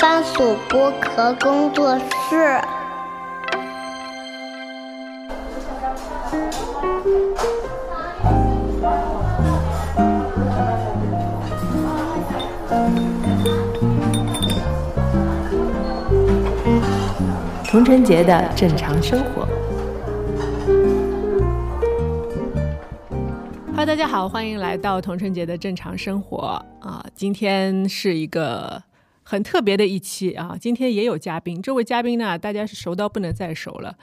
番薯剥壳工作室。童晨杰的正常生活。Hello，大家好，欢迎来到童晨杰的正常生活啊！今天是一个很特别的一期啊，今天也有嘉宾，这位嘉宾呢，大家是熟到不能再熟了。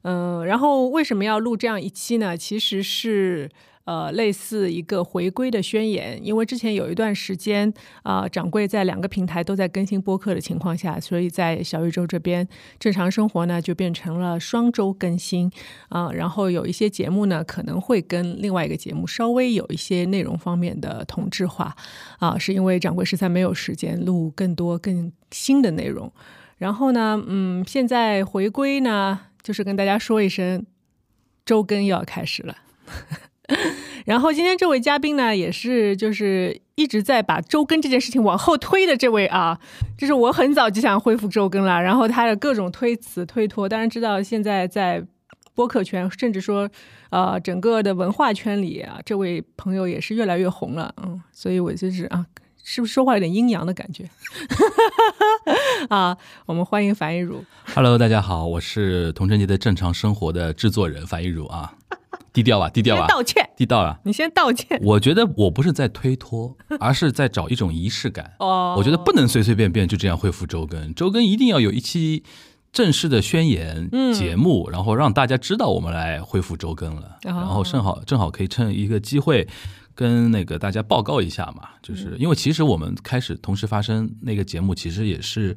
嗯，然后为什么要录这样一期呢？其实是。呃，类似一个回归的宣言，因为之前有一段时间啊，掌柜在两个平台都在更新播客的情况下，所以在小宇宙这边正常生活呢就变成了双周更新。啊，然后有一些节目呢可能会跟另外一个节目稍微有一些内容方面的同质化。啊，是因为掌柜实在没有时间录更多更新的内容，然后呢，嗯，现在回归呢就是跟大家说一声，周更又要开始了。然后今天这位嘉宾呢，也是就是一直在把周更这件事情往后推的这位啊，就是我很早就想恢复周更了，然后他的各种推辞推脱，当然知道现在在播客圈，甚至说呃整个的文化圈里啊，这位朋友也是越来越红了，嗯，所以我就是啊，是不是说话有点阴阳的感觉？啊，我们欢迎樊一茹。Hello，大家好，我是童晨杰的正常生活的制作人樊一茹啊。低调吧，低调吧，道歉，低调啊！你先道歉。我觉得我不是在推脱，而是在找一种仪式感。哦，我觉得不能随随便便就这样恢复周更，周更一定要有一期正式的宣言节目，然后让大家知道我们来恢复周更了。然后正好正好可以趁一个机会跟那个大家报告一下嘛，就是因为其实我们开始同时发生那个节目，其实也是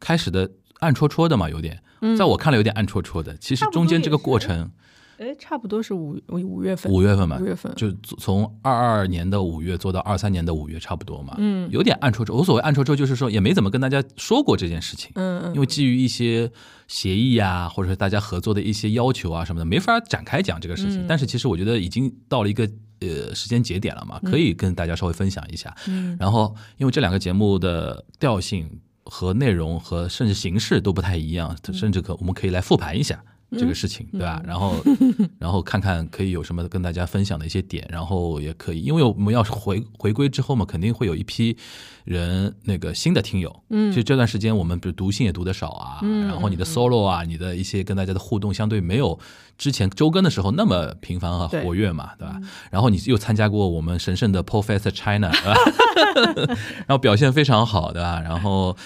开始的暗戳戳的嘛，有点，在我看来有点暗戳戳的。其实中间这个过程。哎，差不多是五五月份，五月份嘛，五月份就从二二年的五月做到二三年的五月，差不多嘛。嗯，有点暗戳戳。我所谓暗戳戳，就是说也没怎么跟大家说过这件事情。嗯嗯。因为基于一些协议啊，或者是大家合作的一些要求啊什么的，没法展开讲这个事情。但是其实我觉得已经到了一个呃时间节点了嘛，可以跟大家稍微分享一下。嗯。然后，因为这两个节目的调性和内容和甚至形式都不太一样，甚至可我们可以来复盘一下。这个事情对吧？然后，然后看看可以有什么跟大家分享的一些点，然后也可以，因为我们要是回回归之后嘛，肯定会有一批人那个新的听友。嗯，其实这段时间我们比如读信也读的少啊，然后你的 solo 啊，你的一些跟大家的互动相对没有之前周更的时候那么频繁和活跃嘛，对吧？然后你又参加过我们神圣的 Professor China，对吧？然后表现非常好，对吧？然后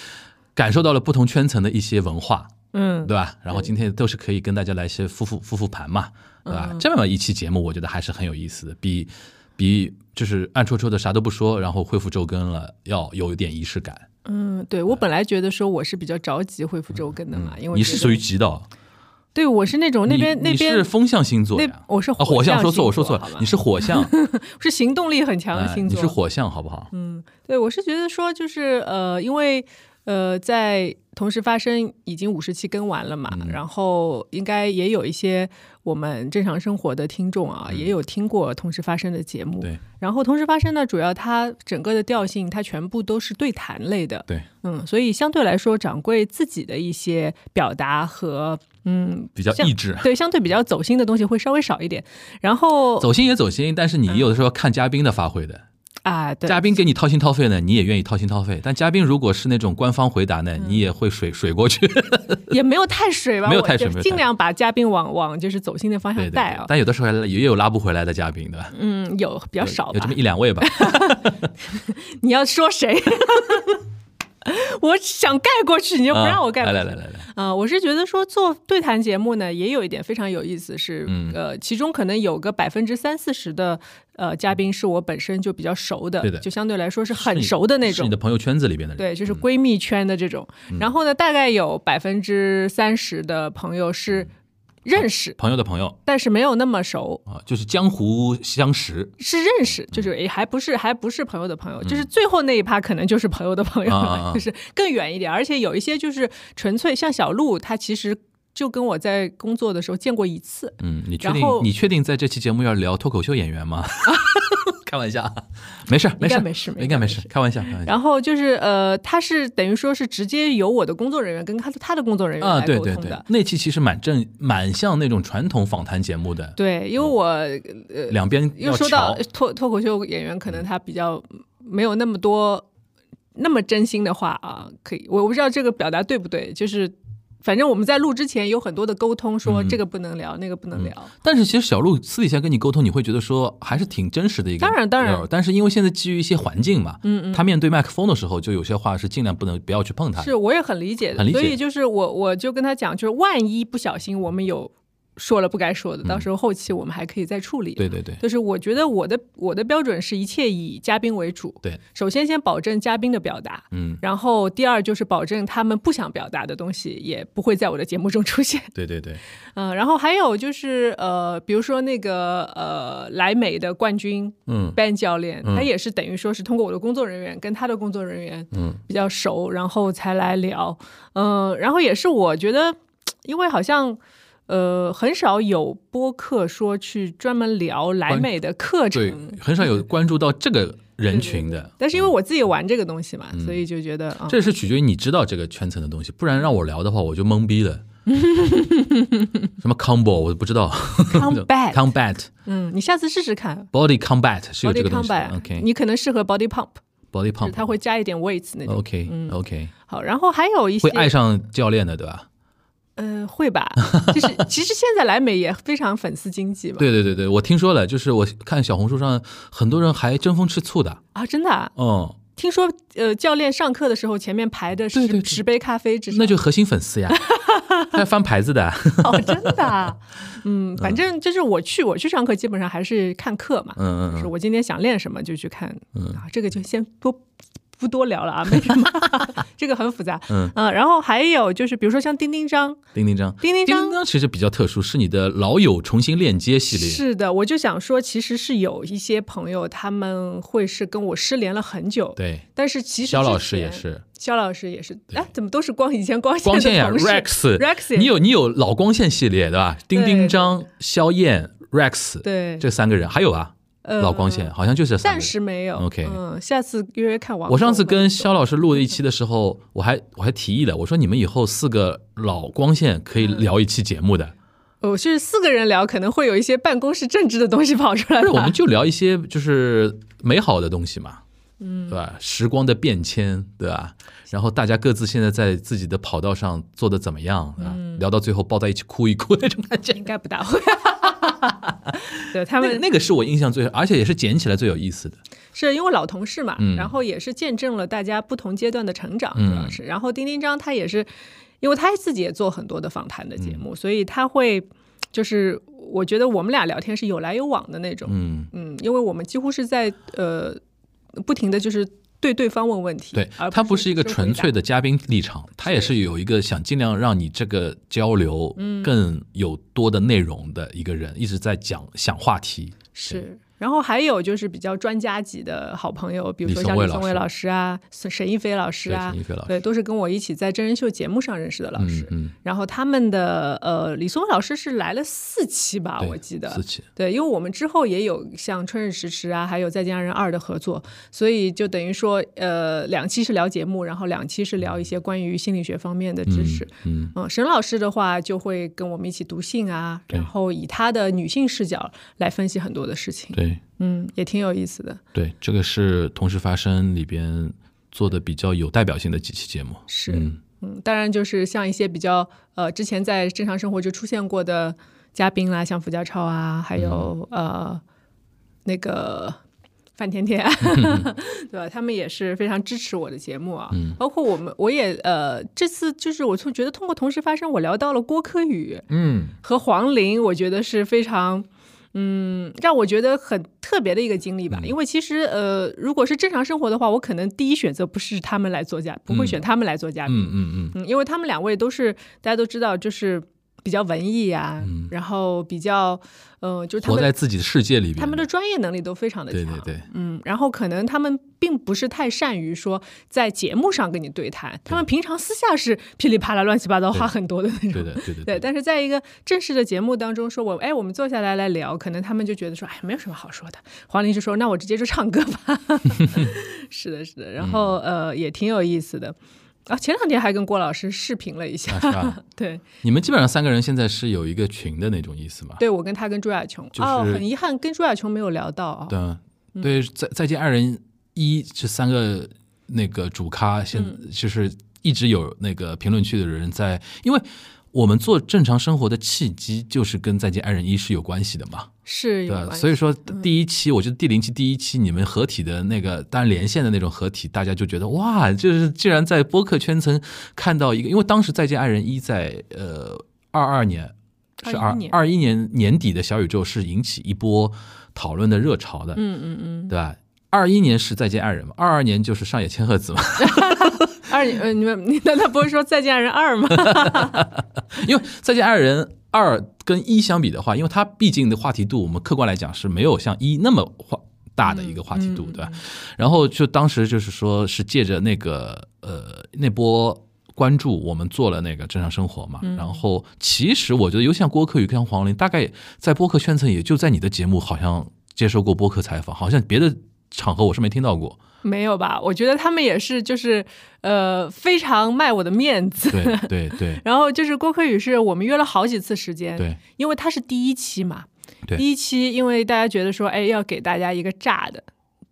感受到了不同圈层的一些文化。嗯，对吧？然后今天都是可以跟大家来一些复复复复盘嘛，对吧？这么一期节目，我觉得还是很有意思的，比比就是暗戳戳的啥都不说，然后恢复周更了，要有一点仪式感。嗯，对我本来觉得说我是比较着急恢复周更的嘛，因为你是属于急的，对我是那种那边那边是风象星座呀，我是火象，说错我说错了，你是火象，是行动力很强的星座，你是火象好不好？嗯，对我是觉得说就是呃，因为。呃，在同时发生已经五十期更完了嘛，然后应该也有一些我们正常生活的听众啊，也有听过同时发生的节目。对，然后同时发生呢，主要它整个的调性，它全部都是对谈类的。对，嗯，所以相对来说，掌柜自己的一些表达和嗯比较意志，对，相对比较走心的东西会稍微少一点。然后走心也走心，但是你有的时候看嘉宾的发挥的。啊，嘉宾给你掏心掏肺呢，你也愿意掏心掏肺。但嘉宾如果是那种官方回答呢，你也会水水过去。也没有太水吧，没有太水，尽量把嘉宾往往就是走心的方向带啊。但有的时候也有拉不回来的嘉宾，对吧？嗯，有比较少，有这么一两位吧。你要说谁？我想盖过去，你就不让我盖。来来来来来，啊，我是觉得说做对谈节目呢，也有一点非常有意思，是呃，其中可能有个百分之三四十的呃嘉宾是我本身就比较熟的，对的，就相对来说是很熟的那种，你的朋友圈子里边的，对，就是闺蜜圈的这种。然后呢，大概有百分之三十的朋友是。认识。朋友的朋友，但是没有那么熟。啊，就是江湖相识，是认识，就是诶，还不是还不是朋友的朋友，就是最后那一趴可能就是朋友的朋友了，就是更远一点，而且有一些就是纯粹像小鹿，他其实就跟我在工作的时候见过一次，嗯，你确定你确定在这期节目要聊脱口秀演员吗？开玩笑，没事没事没事应该没事，开玩笑。然后就是呃，他是等于说是直接由我的工作人员跟他的他的工作人员啊，来对对对。那期其实蛮正，蛮像那种传统访谈节目的，对，因为我呃两边要又说到。脱脱口秀演员，可能他比较没有那么多那么真心的话啊，可以，我我不知道这个表达对不对，就是反正我们在录之前有很多的沟通，说嗯这个不能聊，那个不能聊。但是其实小鹿私底下跟你沟通，你会觉得说还是挺真实的一个。当然当然但是因为现在基于一些环境嘛，嗯嗯，他面对麦克风的时候，就有些话是尽量不能不要去碰他。是，我也很理解的，很理解所以就是我我就跟他讲，就是万一不小心我们有说了不该说的，到时候后期我们还可以再处理。对对对就是我觉得我的我的标准是一切以嘉宾为主。对，首先先保证嘉宾的表达，嗯，然后第二就是保证他们不想表达的东西也不会在我的节目中出现。对对对，嗯、然后还有就是呃，比如说那个呃莱美的冠军嗯 Ben 教练，他也是等于说是通过我的工作人员跟他的工作人员嗯比较熟，然后才来聊。嗯、然后也是我觉得，因为好像。呃，很少有播客说去专门聊莱美的课程，对，很少有关注到这个人群的。但是因为我自己玩这个东西嘛，所以就觉得啊，这是取决于你知道这个圈层的东西，不然让我聊的话，我就懵逼了。什么 combo 我都不知道。Combat，combat 嗯，你下次试试看。Body combat 是有这个东西你可能适合 body pump，body pump 它会加一点 weights 那种。OK OK 好，然后还有一些会爱上教练的，对吧？呃，会吧？就是 其实现在莱美也非常粉丝经济嘛。对对对对，我听说了，就是我看小红书上很多人还争风吃醋的。啊，真的、啊，嗯，听说呃，教练上课的时候前面排的是十杯咖啡，至少那就核心粉丝呀，还翻牌子的。哦，真的啊，嗯，反正就是我去我去上课，基本上还是看课嘛，嗯嗯嗯，就是我今天想练什么就去看，啊，这个就先多不多聊了啊，没什么，这个很复杂，嗯。啊，然后还有就是比如说像钉钉张，钉钉张，钉钉张。丁张其实比较特殊，是你的老友重新链接系列。是的，我就想说，其实是有一些朋友他们会是跟我失联了很久，对，但是其实肖老，师也是。肖老师也是，哎，怎么都是光以前光线光线呀，Rex。Rex 你有你有老光线系列对吧？丁丁张、肖燕、Rex，对。这三个人，还有啊，呃老光线好像就是暂。时没有 OK 嗯，下次约约看王。我上次跟肖老师录了一期的时候，我还我还提议了，我说你们以后四个老光线可以聊一期节目的，我是四个人聊，可能会有一些办公室政治的东西跑出来吧。不是我们就聊一些就是美好的东西嘛，嗯，对吧？时光的变迁，对吧？然后大家各自现在在自己的跑道上做的怎么样啊？聊到最后抱在一起哭一哭那种感觉。应该不大会。对他们那个那个是我印象最，而且也是捡起来最有意思的。是因为老同事嘛，嗯。然后也是见证了大家不同阶段的成长，嗯主要是。然后丁丁张他也是，因为他自己也做很多的访谈的节嗯。目，所以他会就是我觉得我们俩聊天是有来有往的那种，嗯，嗯，因为我们几乎是在呃不停的就是对对方问问题，对而，他不是一个纯粹的嘉宾立场，他也是有一个想尽量让你这个交流更有多的内容的一个人，一直在讲想话题。是。然后还有就是比较专家级的好朋友，比如说像李松蔚老师啊、沈沈一飞老师啊对都是跟我一起在真人秀节目上认识的老师。嗯然后他们的呃，李松蔚老师是来了四期吧，我记得四期。对，因为我们之后也有像《春日迟迟》啊，还有《再见爱人二》的合作，所以就等于说，呃，两期是聊节目，然后两期是聊一些关于心理学方面的知识。嗯嗯，沈老师的话就会跟我们一起读信啊，然后以他的女性视角来分析很多的事情。对嗯，也挺有意思的。对，这个是同时发生里边做的比较有代表性的几期节目。是，嗯嗯，当然就是像一些比较呃之前在正常生活就出现过的嘉宾啦，像傅家超啊，还有、嗯呃那个范甜甜，对吧？他们也是非常支持我的节目啊。嗯包括我们，我也呃这次就是我从觉得通过同时发生，我聊到了郭柯宇嗯和黄龄，我觉得是非常。嗯，让我觉得很特别的一个经历吧，因为其实呃，如果是正常生活的话，我可能第一选择不是他们来做嘉，不会选他们来做嘉宾，嗯嗯嗯，嗯，因为他们两位都是大家都知道，就是比较文艺啊，然后比较，呃，就是他们活在自己的世界里边，他们的专业能力都非常的强，对对对，嗯，然后可能他们并不是太善于说在节目上跟你对谈，他们平常私下是噼里啪啦、乱七八糟话很多的那种，对的对的对，但是在一个正式的节目当中说，我哎，我们坐下来来聊，可能他们就觉得说，哎，没有什么好说的。黄龄就说，那我直接就唱歌吧。是的，是的，然后呃，也挺有意思的。啊，前两天还跟郭老师视频了一下？对，你们基本上三个人现在是有一个群的那种意思吗？对，我跟他跟朱亚琼，就是哦，很遗憾跟朱亚琼没有聊到啊。对，对，再再见爱人一这三个那个主咖，现就是一直有那个评论区的人在，因为我们做正常生活的契机就是跟再见爱人一是有关系的嘛。是有关系。所以说第一期，我觉得第零期第一期你们合体的那个，当然连线的那种合体，大家就觉得哇，就是竟然在播客圈层看到一个，因为当时《再见爱人一》在呃二二年是二二一年年底的小宇宙是引起一波讨论的热潮的，嗯嗯嗯，对吧？二一年是《再见爱人》嘛，二二年就是上野千鹤子嘛，二呃，你们你难道不会说《再见爱人二》吗？因为《再见爱人二》跟一相比的话，因为它毕竟的话题度，我们客观来讲是没有像一那么话大的一个话题度，对吧？然后就当时就是说是借着那个呃那波关注，我们做了那个正常生活嘛。然后其实我觉得，尤其像郭柯宇跟黄龄，大概在播客圈层也就在你的节目好像接受过播客采访，好像别的场合我是没听到过。没有吧？我觉得他们也是，就是呃，非常卖我的面子。对对对 然后就是郭柯宇是我们约了好几次时间，对，因为他是第一期嘛，对第一期因为大家觉得说，哎，要给大家一个炸的，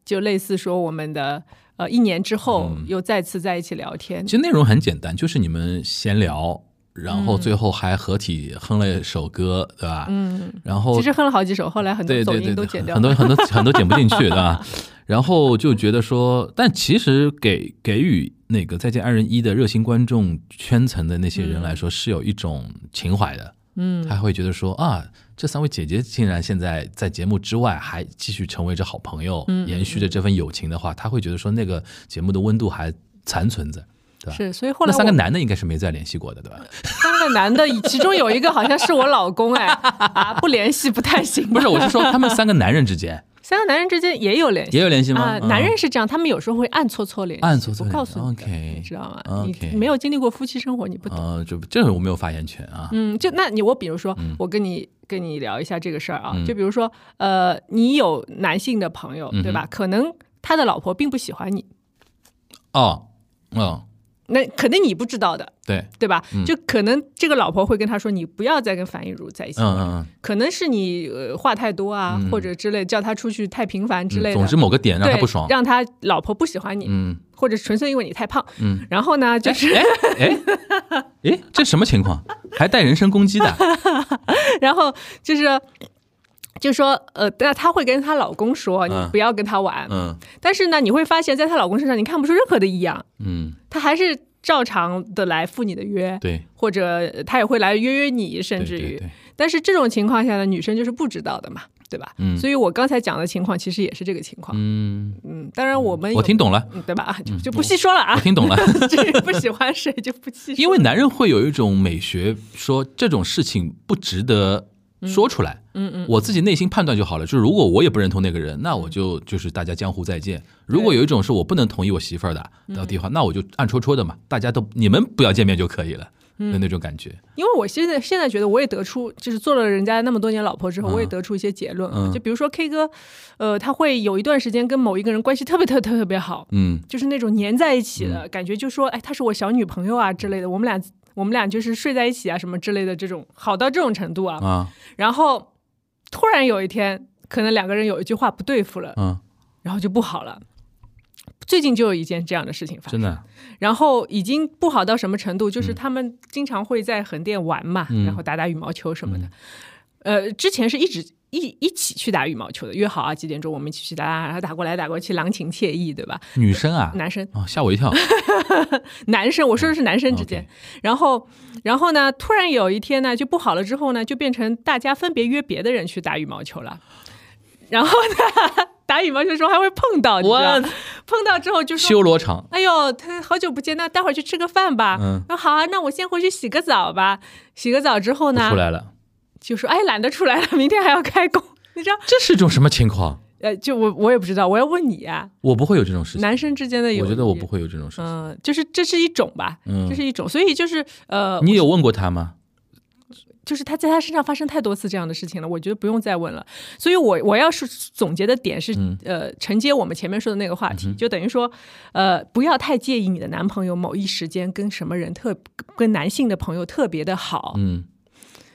就类似说我们的呃一年之后嗯又再次在一起聊天，其实内容很简单，就是你们闲聊。然后最后还合体哼了一首歌，对吧？嗯，然后其实哼了好几首，后来很多走对对对，音都剪掉 很多很多很多剪不进去，对吧？然后就觉得说，但其实给给予那个《再见爱人一》的热心观众圈层的那些人来说，是有一种情怀的。嗯，他会觉得说啊，这三位姐姐竟然现在在节目之外还继续成为着好朋友，嗯延续着这份友情的话，他会觉得说那个节目的温度还残存着。对吧？是，所以后来那三个男的应该是没再联系过的，对吧？三个男的，其中有一个好像是我老公，哎，啊，不联系不太行。不是，我是说他们三个男人之间三个男人之间也有联系，也有联系吗？男人是这样，他们有时候会暗搓搓联系，暗搓搓不告诉你知道吗？你没有经历过夫妻生活，你不懂。呃，就这个我没有发言权啊。嗯，就那你我比如说，我跟你跟你聊一下这个事儿啊，嗯。就比如说，呃，你有男性的朋友，对吧？可能他的老婆并不喜欢你，哦，哦，那可能你不知道的，对，对吧？就可能这个老婆会跟他说，你不要再跟樊亦茹在一起嗯了。嗯可能是你呃话太多啊，或者之类，叫他出去太频繁之类。总之某个点让，他不爽。让他老婆不喜欢你，嗯，或者纯粹因为你太胖。嗯，然后呢，就是，哎哎哎，这什么情况？还带人身攻击的？然后就是。就说，呃，那她会跟她老公说，你嗯不要跟他玩。嗯但是呢，你会发现在她老公身上，你看不出任何的异样，嗯，他还是照常的来赴你的约，对，或者呃他也会来约约你，甚至于。对对对，但是这种情况下呢，女生就是不知道的嘛，对吧？嗯所以我刚才讲的情况其实也是这个情况。嗯，嗯，当然我们我听懂了，嗯对吧？就就不细说了啊。我听懂了。这 个不喜欢谁就不细说。因为男人会有一种美学，说这种事情不值得说出来。嗯嗯，我自己内心判断就好了。就是如果我也不认同那个人，那我就就是大家江湖再见。如果有一种是我不能同意我媳妇儿的嗯到地方，那我就暗戳戳的嘛，大家都你们不要见面就可以了嗯的那种感觉。因为我现在现在觉得，我也得出，就是做了人家那么多年老婆之后，嗯我也得出一些结论。嗯就比如说 K 哥，呃，他会有一段时间跟某一个人关系特别特特特别好，嗯就是那种黏在一起的、感觉，就说哎，她是我小女朋友啊之类的，我们俩我们俩就是睡在一起啊什么之类的，这种好到这种程度啊。啊。然后突然有一天，可能两个人有一句话不对付了，嗯，然后就不好了。最近就有一件这样的事情发生，真的，然后已经不好到什么程度，就是他们经常会在横店玩嘛，嗯。然后打打羽毛球什么的。呃，之前是一直一一起去打羽毛球的，约好啊几点钟我们一起去打，然后打过来打过去，郎情妾意，对吧？女生啊，男生啊吓我一跳。男生，我说的是男生之间。然后，然后呢，突然有一天呢，就不好了之后呢，就变成大家分别约别的人去打羽毛球了。然后呢，打羽毛球的时候还会碰到，你知道我碰到之后就说修罗场，哎呦，他好久不见，那待会儿去吃个饭吧。嗯那好啊，那我先回去洗个澡吧。洗个澡之后呢出，来了，就说哎，懒得出来了，明天还要开工，你知道？这是一种什么情况？呃，就我我也不知道，我要问你啊，我不会有这种事情，男生之间的友谊，我觉得我不。会有这种事情。嗯、就是这是一种吧，嗯这是一种，所以就是呃，你有问过他吗？就是他在他身上发生太多次这样的事情了，我觉得不用再问了。所以我我要是总结的点是，嗯呃，承接我们前面说的那个话题，就等于说，呃，不要太介意你的男朋友某一时间跟什么人特跟男性的朋友特别的好，嗯，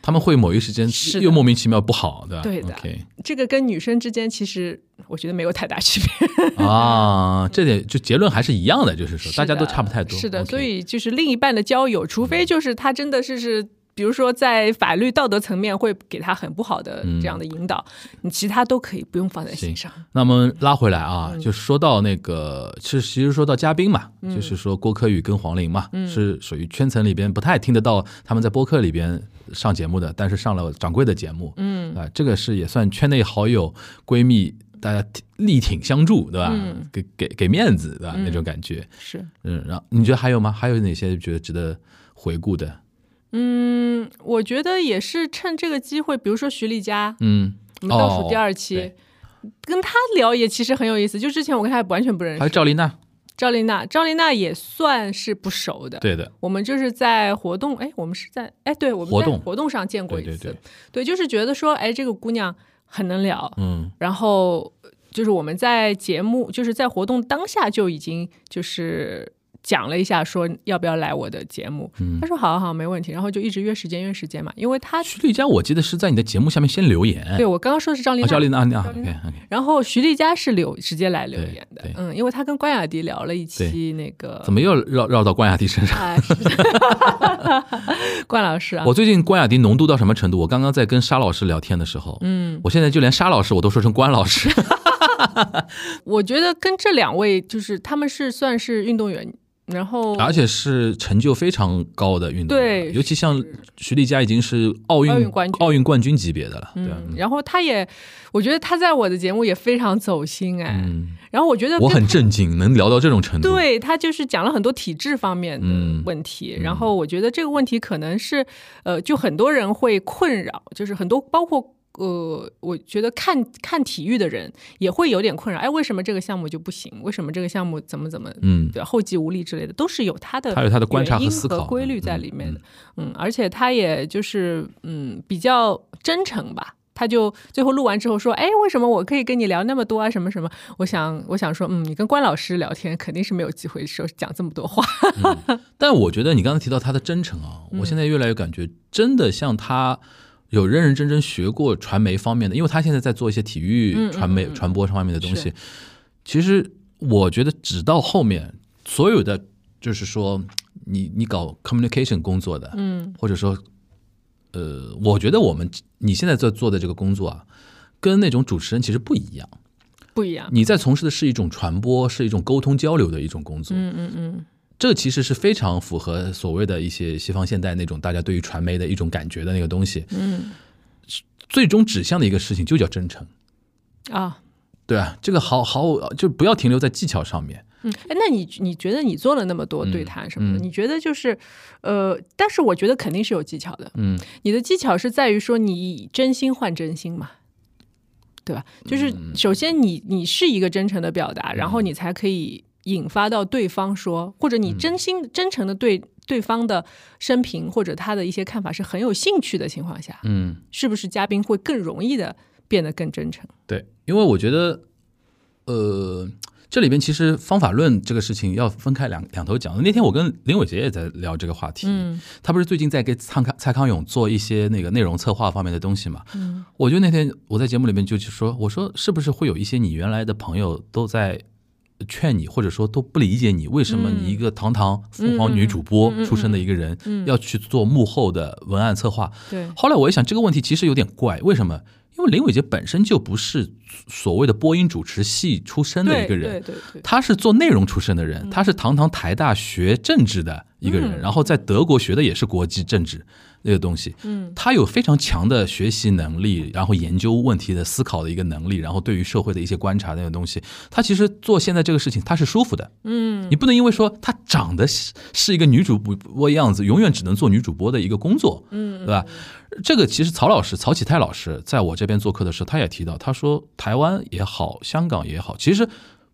他们会某一时间是又莫名其妙不好，对吧？对的这个跟女生之间其实我觉得没有太大区别，啊，这点就结论还是一样的，就是说大家都差不太多。是的所以就是另一半的交友，除非就是他真的是是。比如说，在法律道德层面会给他很不好的这样的引导，你其他都可以不用放在心上。那么拉回来啊，嗯就说到那个，是其实说到嘉宾嘛，就是说郭柯宇跟黄龄嘛，嗯是属于圈层里边不太听得到他们在播客里边上节目的，但是上了掌柜的节目，嗯啊，这个是也算圈内好友闺蜜，大家力挺相助，对吧？嗯给给给面子，对吧？那种感觉，是，嗯，然后你觉得还有吗？还有哪些觉得值得回顾的？嗯，我觉得也是趁这个机会，比如说徐丽佳，嗯，我们倒数第二哦期，对跟她聊也其实很有意思。就之前我跟她完全不认识还有，赵丽娜，赵丽娜，赵丽娜也算是不熟的。对的，我们就是在活动，哎，我们是在，哎，对，我们在活动。活动上见过一次，对对对，对就是觉得说，哎，这个姑娘很能聊，嗯。然后就是我们在节目，就是在活动当下就已经就是讲了一下，说要不要来我的节目。嗯。他说好啊好啊没问题，然后就一直约时间约时间嘛，因为他徐丽佳，我记得是在你的节目下面先留言，对我刚刚说的是张丽哦，娜，赵丽娜，啊然后徐丽佳是留直接来留言的，嗯，因为他跟关雅迪聊了一期那个怎么又绕绕到关雅迪身上？关老师啊，我最近关雅迪浓度到什么程度？我刚刚在跟沙老师聊天的时候，嗯，我现在就连沙老师我都说成关老师。我觉得跟这两位就是他们是算是运动员，然后而且是成就非常高的运动员，对尤其像徐丽佳已经是奥运奥运冠军奥运冠军级别的了，对？嗯，然后他也，我觉得他在我的节目也非常走心哎，嗯，然后我觉得我很震惊，能聊到这种程度。，对他就是讲了很多体质方面嗯的问题，然后我觉得这个问题可能是呃，就很多人会困扰，就是很多包括。呃，我觉得看看体育的人也会有点困扰。哎，为什么这个项目就不行？为什么这个项目怎么怎么，嗯对？后继无力之类的，都是有他的他有他的观察和思考的规律在里面的。嗯，而且他也就是嗯比较真诚吧。他就最后录完之后说：“哎，为什么我可以跟你聊那么多啊？什么什么？我想，我想说，嗯，你跟关老师聊天肯定是没有机会说讲这么多话。但我觉得你刚才提到他的真诚啊，嗯我现在越来越感觉真的像他。有认认真真学过传媒方面的，因为他现在在做一些体育传媒、传播方面的东西。其实我觉得，直到后面所有的，就是说你你搞 communication 工作的，嗯，或者说，呃，我觉得我们你现在在做的这个工作啊，跟那种主持人其实不一样。不一样。你在从事的是一种传播，是一种沟通交流的一种工作。嗯嗯嗯，这其实是非常符合所谓的一些西方现代那种大家对于传媒的一种感觉的那个东西。嗯，最终指向的一个事情就叫真诚，啊，对啊，这个毫毫无就不要停留在技巧上面。嗯，哎，那你你觉得你做了那么多对谈什么的，嗯你觉得就是，呃，但是我觉得肯定是有技巧的。嗯，你的技巧是在于说你以真心换真心嘛，对吧？就是嗯首先你你是一个真诚的表达，然后你才可以引发到对方说，或者嗯你真心真诚的对对方的生平或者他的一些看法是很有兴趣的情况下，嗯，是不是嘉宾会更容易的变得更真诚？对，因为我觉得，呃，这里边其实方法论这个事情要分开两两头讲。那天我跟林伟杰也在聊这个话题，嗯他不是最近在给蔡康蔡康永做一些那个内容策划方面的东西嘛？嗯我就那天我在节目里面就去说，我说是不是会有一些你原来的朋友都在劝你，或者说都不理解你，为什么你一个堂堂凤凰女主播出身的一个人，要去做幕后的文案策划？对，后来我一想，这个问题其实有点怪，为什么？因为林伟杰本身就不是所谓的播音主持系出身的一个人，对对对对，他是做内容出身的人，他是堂堂台大学政治的一个人，然后在德国学的也是国际政治那个东西。嗯，他有非常强的学习能力，然后研究问题的思考的一个能力，然后对于社会的一些观察那个东西，他其实做现在这个事情他是舒服的。嗯，你不能因为说他长得是是一个女主播样子，永远只能做女主播的一个工作。嗯，对吧？这个其实曹老师曹启泰老师在我这边做客的时候，他也提到，他说台湾也好，香港也好，其实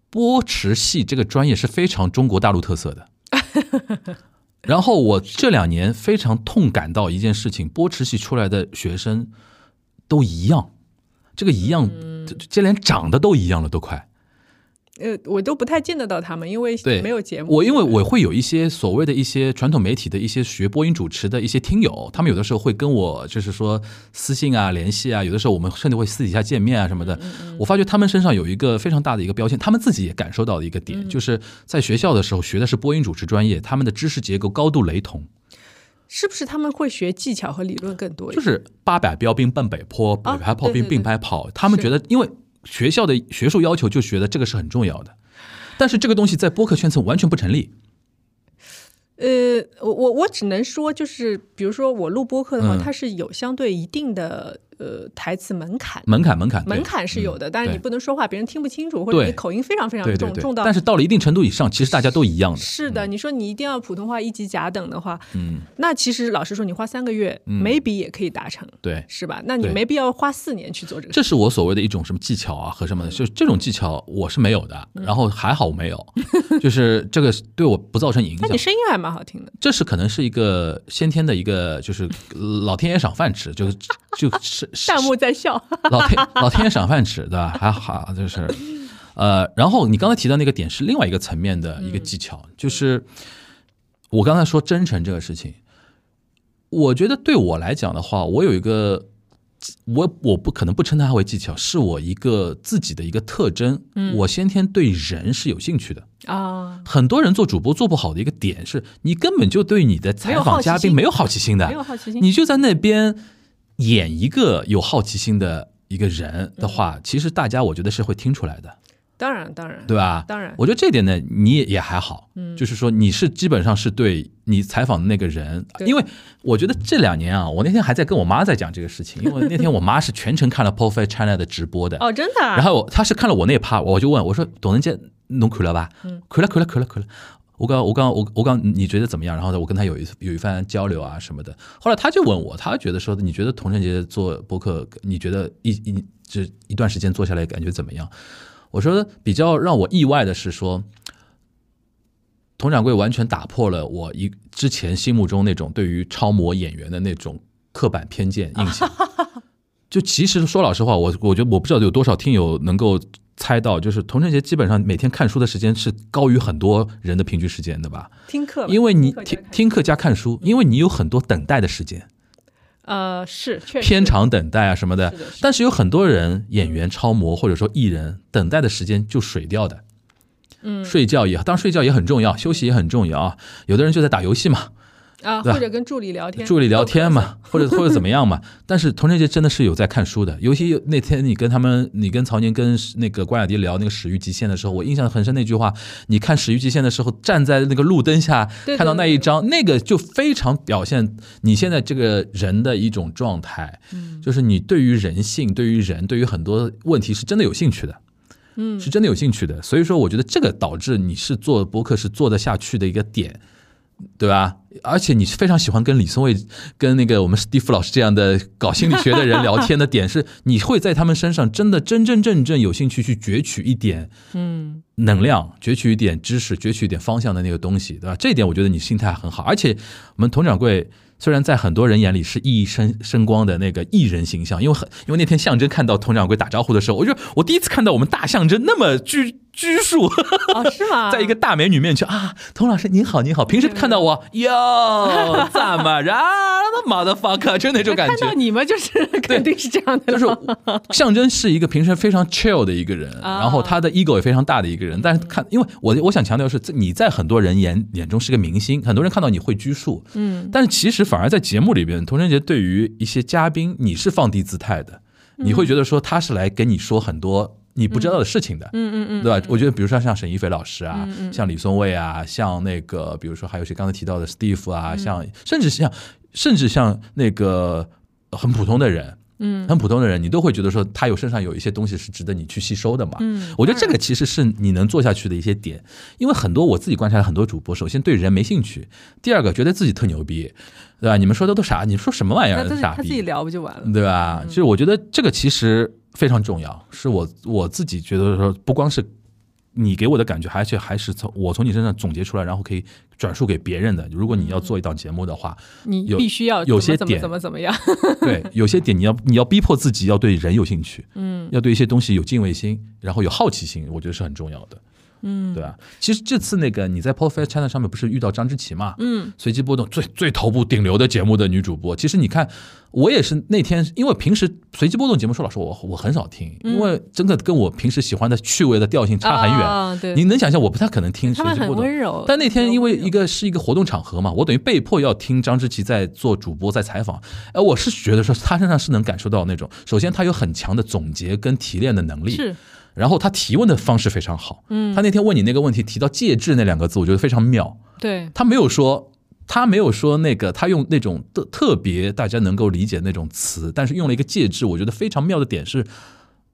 波池系这个专业是非常中国大陆特色的。然后我这两年非常痛感到一件事情，波池系出来的学生都一样，这个一样，这连长得都一样了，都快。呃，我都不太见得到他们，因为对没有节目。我因为我会有一些所谓的一些传统媒体的一些学播音主持的一些听友，他们有的时候会跟我就是说私信啊、联系啊，有的时候我们甚至会私底下见面啊什么的。我发觉他们身上有一个非常大的一个标签，他们自己也感受到的一个点，就是在学校的时候学的是播音主持专业，他们的知识结构高度雷同。是不是他们会学技巧和理论更多？就是八百标兵奔北坡，北排炮兵并排跑，他们觉得因为。学校的学术要求就觉得这个是很重要的，但是这个东西在播客圈层完全不成立。呃，我我我只能说，就是比如说我录播客的话，它是有相对一定的。呃，台词门槛，门槛，门槛，门槛是有的，但是你不能说话，别人听不清楚，或者你口音非常非常重，重到。但是到了一定程度以上，其实大家都一样的。是的，你说你一定要普通话一级甲等的话，嗯，那其实老实说，你花三个月，maybe 也可以达成，对，是吧？那你没必要花四年去做这个。这是我所谓的一种什么技巧啊和什么的，就这种技巧我是没有的，然后还好我没有，就是这个对我不造成影响。那你声音还蛮好听的，这是可能是一个先天的一个，就是老天爷赏饭吃，就是就是弹幕在笑。老天老天爷赏饭吃，对吧？还好，就是，呃，然后你刚才提到那个点是另外一个层面的一个技巧，就是我刚才说真诚这个事情，我觉得对我来讲的话，我有一个，我我不可能不称它为技巧，是我一个自己的一个特征。嗯，我先天对人是有兴趣的啊。很多人做主播做不好的一个点是，你根本就对你的采访嘉宾没有好奇心的，没有好奇心，你就在那边。演一个有好奇心的一个人的话，其实大家我觉得是会听出来的。当然，当然，对吧？当然，我觉得这点呢，你也也还好。嗯，就是说你是基本上是对你采访的那个人，因为我觉得这两年啊，我那天还在跟我妈在讲这个事情，因为那天我妈是全程看了 Perfect China 的直播的。哦，真的。然后她是看了我那趴，我就问我说：“董能杰，侬看了吧？”嗯，看了，看了，看了，看了。我刚我刚我我刚你觉得怎么样？然后呢，我跟他有一有一番交流啊什么的。后来他就问我，他觉得说，你觉得童晨杰做播客，你觉得一一这一段时间做下来感觉怎么样？我说比较让我意外的是说，佟掌柜完全打破了我一之前心目中那种对于超模演员的那种刻板偏见印象。就其实说老实话，我我觉得我不知道有多少听友能够。猜到就是童晨杰基本上每天看书的时间是高于很多人的平均时间的吧？听课，因为你听听课加看书，因为你有很多等待的时间。呃，是偏长等待啊什么的。但是有很多人演员超模或者说艺人等待的时间就水掉的。嗯，睡觉也当然睡觉也很重要，休息也很重要啊。有的人就在打游戏嘛。啊，或者跟助理聊天，助理聊天嘛，或者或者怎么样嘛。但是童晨杰真的是有在看书的，尤其那天你跟他们，你跟曹宁跟那个关雅迪聊那个《始于极限》的时候，我印象很深那句话，你看《始于极限》的时候，站在那个路灯下看到那一张，那个就非常表现你现在这个人的一种状态，就是你对于人性、对于人、对于很多问题是真的有兴趣的，嗯，是真的有兴趣的。所以说，我觉得这个导致你是做博客是做得下去的一个点。对吧？而且你是非常喜欢跟李松蔚、跟那个我们史蒂夫老师这样的搞心理学的人聊天的点是，你会在他们身上真的真真正正有兴趣去攫取一点嗯能量，攫取一点知识，攫取一点方向的那个东西，对吧？这一点我觉得你心态很好。而且我们佟掌柜虽然在很多人眼里是熠熠生生光的那个艺人形象，因为很因为那天象征看到佟掌柜打招呼的时候，我就我第一次看到我们大象征那么具。拘束哦，是吗？在一个大美女面前啊，童老师您好，您好。平时看到我哟，怎么着？妈的 fuck，就那种感觉。看到你们就是肯定是这样的。就是 象征是一个平时非常 chill 的一个人，然后他的 ego 也非常大的一个人。但是看，因为我我想强调是，你在很多人眼眼中是个明星，很多人看到你会拘束，嗯。但是其实反而在节目里边，童晨杰对于一些嘉宾，你是放低姿态的，你会觉得说他是来跟你说很多。你不知道的事情的，嗯嗯嗯，对吧？我觉得，比如说像沈一菲老师啊，像李松蔚啊，像那个，比如说还有谁刚才提到的 Steve 啊，嗯像甚至像甚至像那个很普通的人，嗯很普通的人，你都会觉得说他有身上有一些东西是值得你去吸收的嘛。嗯我觉得这个其实是你能做下去的一些点，因为很多我自己观察了很多主播，首先对人没兴趣，第二个觉得自己特牛逼，对吧？你们说的都啥，你说什么玩意儿？傻他自己逼，聊不就完了？对吧？就是我觉得这个其实非常重要，是我我自己觉得说，不光是你给我的感觉，而且还是从我从你身上总结出来，然后可以转述给别人的。如果你要做一档节目的话，你必须要有些怎么怎么点怎么怎么样？对，有些点你要你要逼迫自己要对人有兴趣，嗯，要对一些东西有敬畏心，然后有好奇心，我觉得是很重要的。嗯，对啊？其实这次那个你在 p o f a Channel 上面不是遇到张之琪嘛？嗯，随机波动最最头部顶流的节目的女主播。其实你看，我也是那天，因为平时随机波动节目，说老实话，我我很少听，因为真的跟我平时喜欢的趣味的调性差很远。啊对你能想象，我不太可能听随机波动。温柔，但那天因为一个个是一个活动场合嘛，我等于被迫要听张之琪在做主播，在采访。哎，我是觉得说他身上是能感受到那种，首先他有很强的总结跟提炼的能力，是然后他提问的方式非常好。嗯，他那天问你那个问题，提到介质那两个字，我觉得非常妙。对他没有说，他没有说那个，他用那种特特别大家能够理解那种词，但是用了一个介质，我觉得非常妙的点是，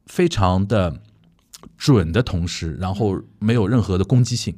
非常的准的同时，然后没有任何的攻击性，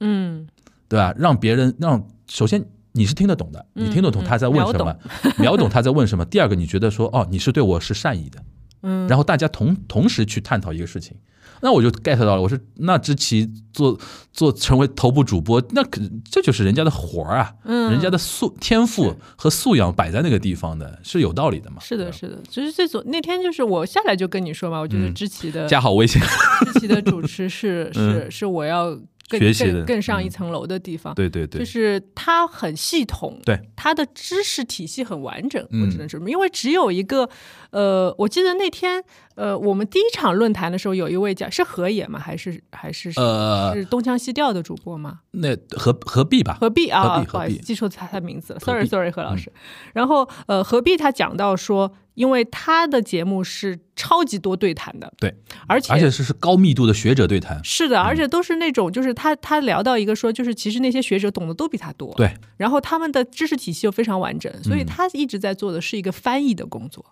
嗯对吧？让别人让首先。你是听得懂的，你听得懂嗯他在问什么，秒懂他在问什么。第二个，你觉得说哦，你是对我是善意的，嗯，然后大家同同时去探讨一个事情，那我就 get 到了。我说那知奇做做成为头部主播，那可这就是人家的活儿啊，嗯。人家的素天赋和素养摆在那个地方的，是有道理的嘛。是的，是的，就是这种那天就是我下来就跟你说嘛，我觉得嗯。知琪的加好微信，知奇的主持是是是我要更学习的更更上一嗯层楼的地方。对对对，就是它很系统，对它的知识体系很完整，嗯我只能说，因为只有一个，呃，我记得那天，呃，我们第一场论坛的时候，有一位讲是何野吗？还是还是呃是东腔西调的主播吗？那何何必吧？何必啊？何必不好意思，记错他他名字了 Sorry，Sorry，何老师。然后呃，何必他讲到说，因为他的节目是超级多对谈的，对，而且而且是是高密度的学者对谈，是的，而且都是那种，就是他他聊到一个说，就是其实那些学者懂得都比他多，对，然后他们的知识体系又非常完整，所以嗯他一直在做的是一个翻译的工作。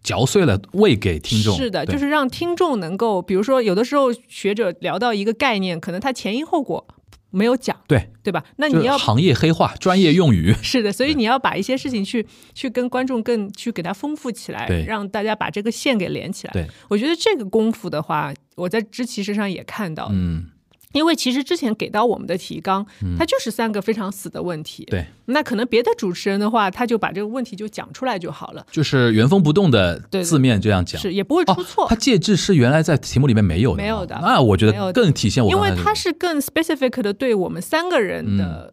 嚼碎了喂给听众。是的，就是让听众能够，比如说有的时候学者聊到一个概念，可能他前因后果没有讲，对，对吧？那你要行业黑化、专业用语。是的，所以你要把一些事情去去跟观众更去给它丰富起来，让大家把这个线给连起来。对，我觉得这个功夫的话，我在知其身上也看到，嗯，因为其实之前给到我们的提纲，它就是三个非常死的问题。对，那可能别的主持人的话，他就把这个问题就讲出来就好了，就是原封不动的对字面这样讲。是也不会出错。哦，它介质是原来在题目里面没有的，没有的那我觉得更体现我因为刚才这个它是更 specific 的对我们三个人的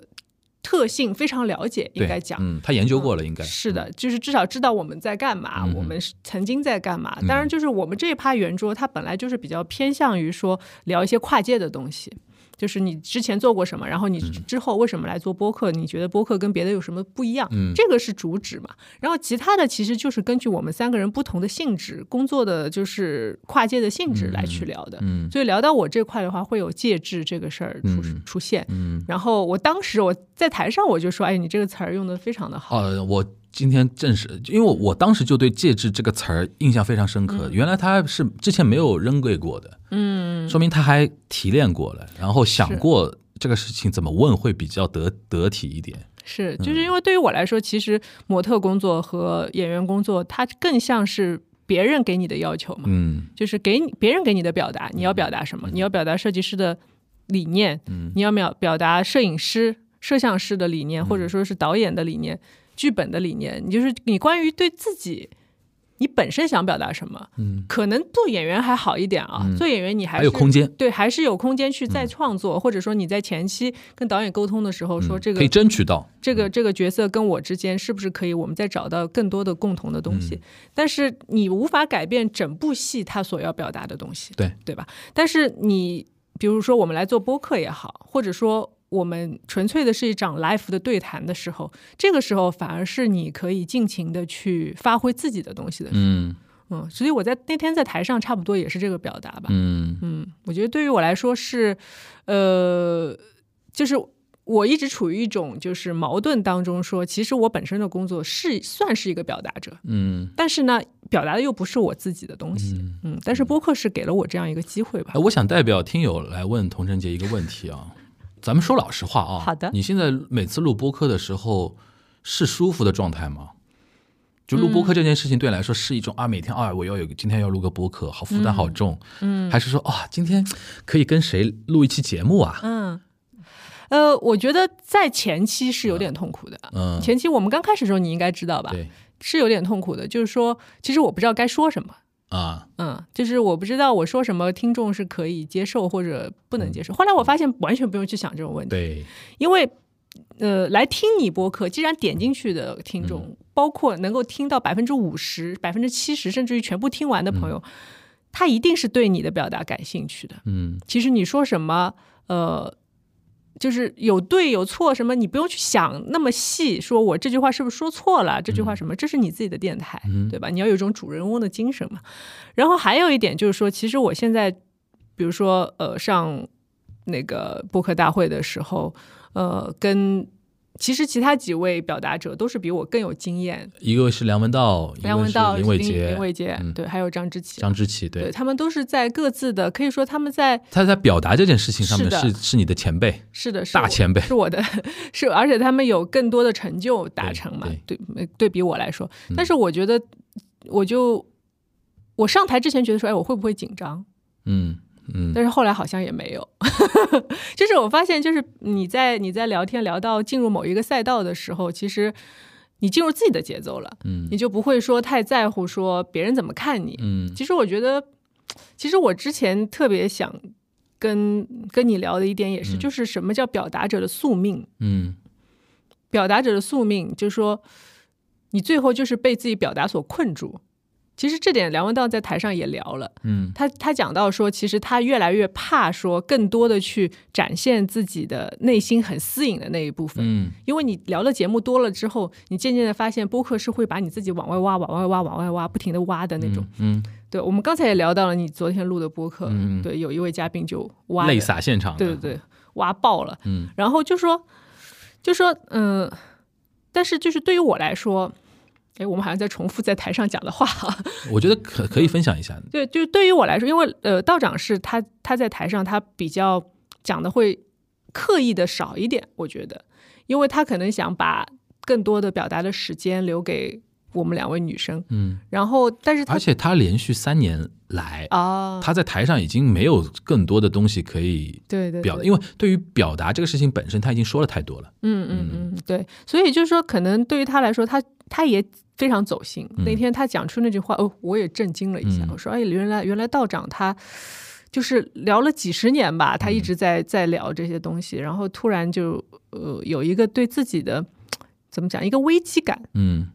特性非常了解，应该讲。嗯，他研究过了，应该是的，就是至少知道我们在干嘛，嗯我们是曾经在干嘛。当然，就是我们这一趴圆桌，它本来就是比较偏向于说聊一些跨界的东西。就是你之前做过什么，然后你之后为什么来做播客？你觉得播客跟别的有什么不一样？嗯这个是主旨嘛。然后其他的其实就是根据我们三个人不同的性质、工作的就是跨界的性质来去聊的。嗯所以聊到我这块的话，会有介质这个事儿出、嗯出现。嗯，然后我当时我在台上我就说：“哎，你这个词儿用的非常的好。呃，我今天正是，因为我我当时就对“介质”这个词儿印象非常深刻，原来他是之前没有扔给过的，嗯，说明他还提炼过了，然后想过这个事情怎么问会比较得得体一点。是，就是因为对于我来说，其实模特工作和演员工作，它更像是别人给你的要求嘛，嗯。就是给你别人给你的表达，你要表达什么？你要表达设计师的理念，嗯。你要表表达摄影师、摄像师的理念，嗯。或者说是导演的理念、剧本的理念，你就是你关于对自己。你本身想表达什么？嗯，可能做演员还好一点啊，嗯做演员你还还有是空间，对，还是有空间去再创作，或者说你在前期跟导演沟通的时候，说这个嗯可以争取到。这个这个角色跟我之间是不是可以，我们再找到更多的共同的东嗯西？但是你无法改变整部戏他所要表达的东西，对对吧？但是你比如说我们来做播客也好，或者说我们纯粹的是一场 live 的对谈的时候，这个时候反而是你可以尽情的去发挥自己的东西的时候。嗯嗯，所以我在那天在台上差不多也是这个表达吧。嗯嗯，我觉得对于我来说是，呃，就是我一直处于一种就是矛盾当中，说其实我本身的工作是算是一个表达者，嗯。但是呢，表达的又不是我自己的东西。嗯，但是播客是给了我这样一个机会吧哎，。我想代表听友来问童晨杰一个问题啊，咱们说老实话啊，好的你现在每次录播客的时候是舒服的状态吗？就录播客这件事情对你来说是一种啊，每天啊，我要有今天要录个播客，好负担好重，嗯，还是说啊，今天可以跟谁录一期节目啊？嗯，呃，我觉得在前期是有点痛苦的。嗯，前期我们刚开始的时候，你应该知道吧？对是有点痛苦的。就是说，其实我不知道该说什么。啊，嗯，就是我不知道我说什么听众是可以接受或者不能接受。后来我发现完全不用去想这种问题，对，因为呃，来听你播客，既然点进去的听众，包括能够听到百分之五十、百分之七十，甚至于全部听完的朋友，他一定是对你的表达感兴趣的。嗯。其实你说什么，呃，就是有对有错，什么你不用去想那么细，说我这句话是不是说错了，这句话什么，这是你自己的电台，对吧？你要有一种主人翁的精神嘛。然后还有一点就是说，其实我现在，比如说呃上那个播客大会的时候，呃，跟其实其他几位表达者都是比我更有经验，一个是梁文道，梁文道、林林伟杰、林伟杰，嗯对，还有张之奇。张之奇，对，对他们都是在各自的，可以说他们在他在表达这件事情上面是是是你的前辈，是的，是大前辈是我的，是而且他们有更多的成就达成嘛，对对对比我来说，但是我觉得，我就我上台之前觉得说，哎，我会不会紧张？嗯嗯。但是后来好像也没有，就是我发现，就是你在你在聊天聊到进入某一个赛道的时候，其实你进入自己的节奏了，嗯。你就不会说太在乎说别人怎么看你，嗯。其实我觉得，其实我之前特别想跟跟你聊的一点也是，就是什么叫表达者的宿命？嗯。表达者的宿命，就是说，你最后就是被自己表达所困住。其实这点梁文道在台上也聊了，嗯。他他讲到说，其实他越来越怕说更多的去展现自己的内心很私隐的那一部分，嗯。因为你聊的节目多了之后，你渐渐的发现播客是会把你自己往外挖、往外挖、往外挖，不停的挖的那种。嗯，对，我们刚才也聊到了你昨天录的播客，嗯对，有一位嘉宾就挖泪洒现场，对对，对，挖爆了。嗯。然后就说，就说，嗯、但是就是对于我来说，哎，我们好像在重复在台上讲的话哈。我觉得可可以分享一下，对，就是对于我来说，因为呃，道长是他他在台上他比较讲的会刻意的少一点，我觉得，因为他可能想把更多的表达的时间留给我们两位女生，嗯，然后但是他而且他连续三年来，啊，他在台上已经没有更多的东西可以对对表，达因为对于表达这个事情本身，他已经说了太多了，嗯嗯嗯，对，所以就是说，可能对于他来说，他他也非常走心。那天他讲出那句话，哦，我也震惊了一下。嗯我说，哎，原来原来道长他就是聊了几十年吧，他一直在在聊这些东西，然后突然就呃有一个对自己的怎么讲一个危机感，嗯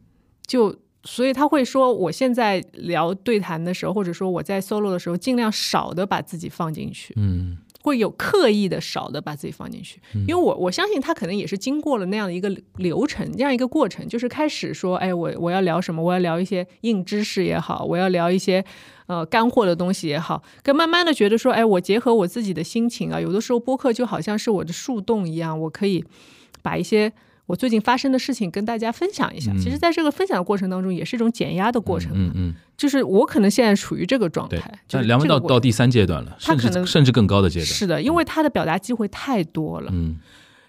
就所以他会说，我现在聊对谈的时候，或者说我在 solo 的时候，尽量少的把自己放进去。嗯会有刻意的少的把自己放进去，因为我我相信他可能也是经过了那样的一个流程，这样一个过程，就是开始说，哎，我我要聊什么，我要聊一些硬知识也好，我要聊一些呃干货的东西也好，跟慢慢的觉得说，哎，我结合我自己的心情啊，有的时候播客就好像是我的树洞一样，我可以把一些。我最近发生的事情跟大家分享一下，其实，在这个分享的过程当中，也是一种减压的过程。嗯嗯，就是我可能现在处于这个状态，，就是但梁文这个过程到到第三阶段了，甚他可能至甚至更高的阶段，是的，因为他的表达机会太多了。嗯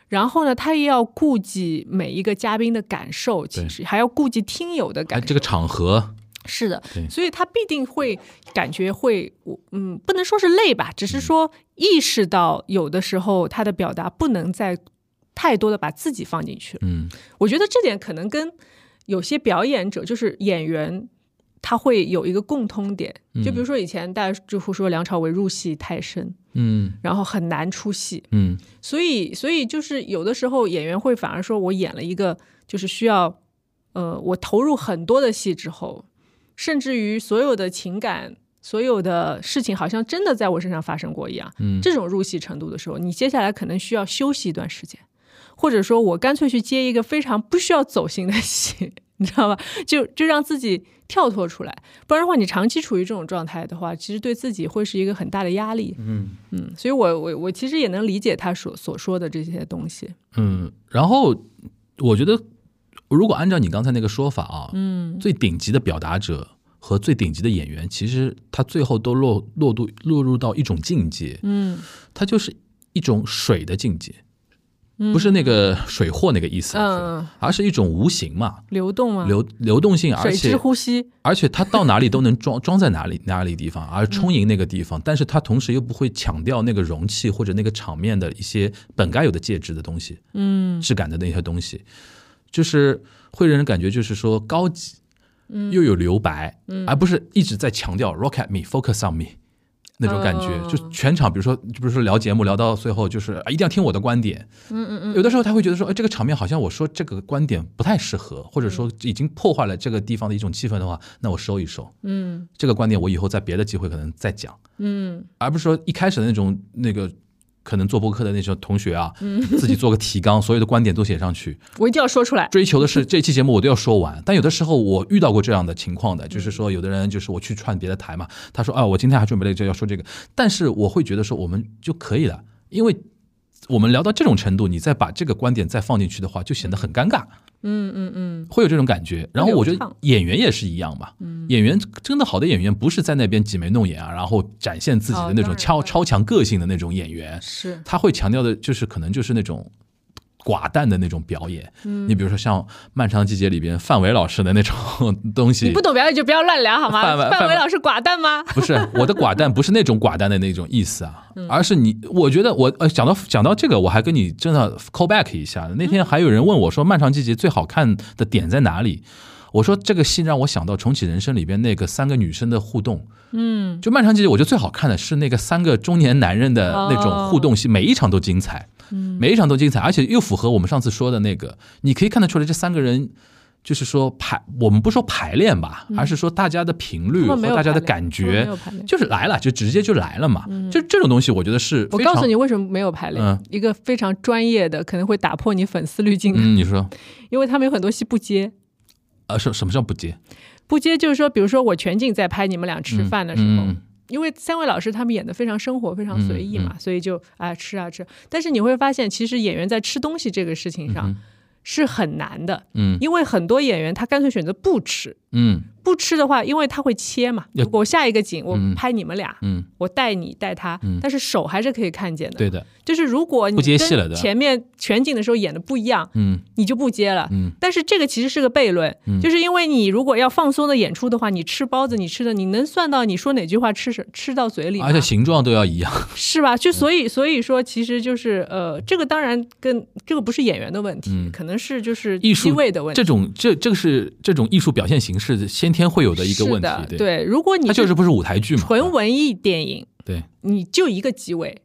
然后呢，他也要顾及每一个嘉宾的感受，其实还要顾及听友的哎，感受。这个场合，是的，所以他必定会感觉会，我嗯，不能说是累吧，只是说意识到有的时候他的表达不能再太多的把自己放进去了。嗯我觉得这点可能跟有些表演者，就是演员，他会有一个共通点。就比如说以前大家就会说梁朝伟入戏太深，嗯然后很难出戏。嗯所以，所以就是有的时候演员会反而说，我演了一个就是需要，呃，我投入很多的戏之后，甚至于所有的情感、所有的事情，好像真的在我身上发生过一样。嗯这种入戏程度的时候，你接下来可能需要休息一段时间，或者说我干脆去接一个非常不需要走心的戏，你知道吧？就就让自己跳脱出来，不然的话，你长期处于这种状态的话，其实对自己会是一个很大的压力。嗯嗯，所以我我我其实也能理解他所所说的这些东西。嗯，然后我觉得，如果按照你刚才那个说法啊，嗯最顶级的表达者和最顶级的演员，其实他最后都落落度落入到一种境界，嗯它就是一种水的境界，不是那个水货那个意思，嗯，而是一种无形嘛，流动嘛？流流动性，而且呼吸。而且它到哪里都能装装在哪里哪里地方，而充盈那个地方，但是它同时又不会强调那个容器或者那个场面的一些本该有的介质的东西，嗯质感的那些东西，就是会让人感觉就是说高级，嗯又有留白，嗯而不是一直在强调 rock at me，focus on me。那种感觉，哦就全场，比如说，就比如说聊节目聊到最后，就是啊，一定要听我的观点。嗯嗯嗯。有的时候他会觉得说，哎，这个场面好像我说这个观点不太适合，或者说已经破坏了这个地方的一种气氛的话，那我收一收。嗯这个观点我以后在别的机会可能再讲，嗯而不是说一开始的那种那个可能做播客的那些同学啊，自己做个提纲，所有的观点都写上去，我一定要说出来。追求的是这期节目我都要说完。但有的时候我遇到过这样的情况的，就是说有的人就是我去串别的台嘛，他说啊，我今天还准备了这要说这个，但是我会觉得说我们就可以了，因为。我们聊到这种程度，你再把这个观点再放进去的话，就显得很尴尬。嗯嗯嗯会有这种感觉。然后我觉得演员也是一样嘛，演员真的好的演员不是在那边挤眉弄眼啊，然后展现自己的那种超超强个性的那种演员，是他会强调的就是可能就是那种。寡淡的那种表演，嗯你比如说像《漫长的季节》里边范伟老师的那种 东西，你不懂表演就不要乱聊好吗？范伟范伟范伟老师寡淡吗？不是我的寡淡，不是那种寡淡的那种意思啊，嗯而是你，我觉得我呃讲到讲到这个，我还跟你真的 call back 一下。那天还有人问我说，《漫长季节》最好看的点在哪里？我说这个戏让我想到《重启人生》里边那个三个女生的互动。嗯，就《漫长季节》，我觉得最好看的是那个三个中年男人的那种互动戏，每一场都精彩，每一场都精彩，而且又符合我们上次说的那个，你可以看得出来这三个人。就是说排，我们不说排练吧，而是说大家的频率和大家的感觉有排练，就是来了，就直接就来了嘛。就这种东西，我觉得是我告诉你为什么没有排练，嗯一个非常专业的，可能会打破你粉丝滤镜的，嗯，你说，因为他们有很多戏不接。呃，什什么叫不接？不接就是说，比如说我全景在拍你们俩吃饭的时候，嗯因为三位老师他们演的非常生活、非常随意嘛，嗯所以就啊吃啊吃。但是你会发现，其实演员在吃东西这个事情上是很难的，嗯因为很多演员他干脆选择不吃。嗯不吃的话，因为他会切嘛。要如果我下一个景我嗯拍你们俩，嗯，我带你带他，但是手还是可以看见的。对的，就是如果你不接戏了的跟前面全景的时候演的不一样，嗯你就不接了。嗯但是这个其实是个悖论，就是因为你如果要放松的演出的话，你吃包子，你吃的你能算到你说哪句话吃什吃到嘴里？而且形状都要一样。是吧？就所以所以说，其实就是呃，这个当然跟这个不是演员的问题，可能是就是艺术位的问题。这种这这个是这种艺术表现形式先天会有的一个问题，对，对，如果你它就是不是舞台剧嘛，纯文艺电影，对，你就一个机位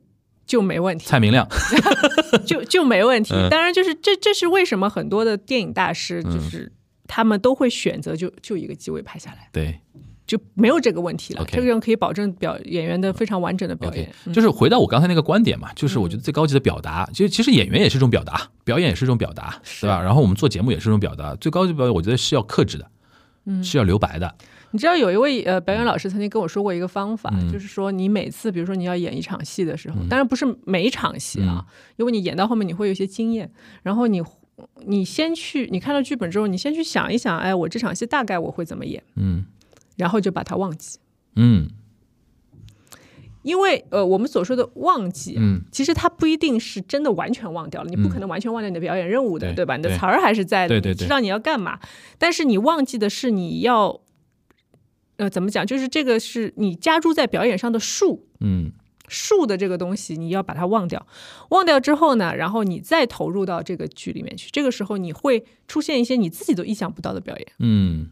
就没问题。蔡明亮，就就没问题嗯。当然，就是这这是为什么很多的电影大师就是。他们都会选择就就一个机位拍下来，对就没有这个问题了。这个人可以保证表演员的非常完整的表演。就是回到我刚才那个观点嘛，就是我觉得最高级的表达，其实其实演员也是一种表达，表演也是一种表达，对吧？然后我们做节目也是一种表达，最高级表演，我觉得是要克制的，是要留白的，你知道有一位呃表演老师曾经跟我说过一个方法，嗯。就是说你每次比如说你要演一场戏的时候，当然不是每一场戏啊，嗯。因为你演到后面你会有一些经验，然后你你先去你看到剧本之后，你先去想一想，哎，我这场戏大概我会怎么演，嗯。然后就把它忘记。嗯因为呃，我们所说的忘记啊，嗯其实它不一定是真的完全忘掉了，你不可能完全忘掉你的表演任务的，对吧？你的词儿还是在的，对对对知道你要干嘛，但是你忘记的是你要，呃，怎么讲？就是这个是你加注在表演上的数，嗯数的这个东西，你要把它忘掉。忘掉之后呢，然后你再投入到这个剧里面去，这个时候你会出现一些你自己都意想不到的表演。嗯，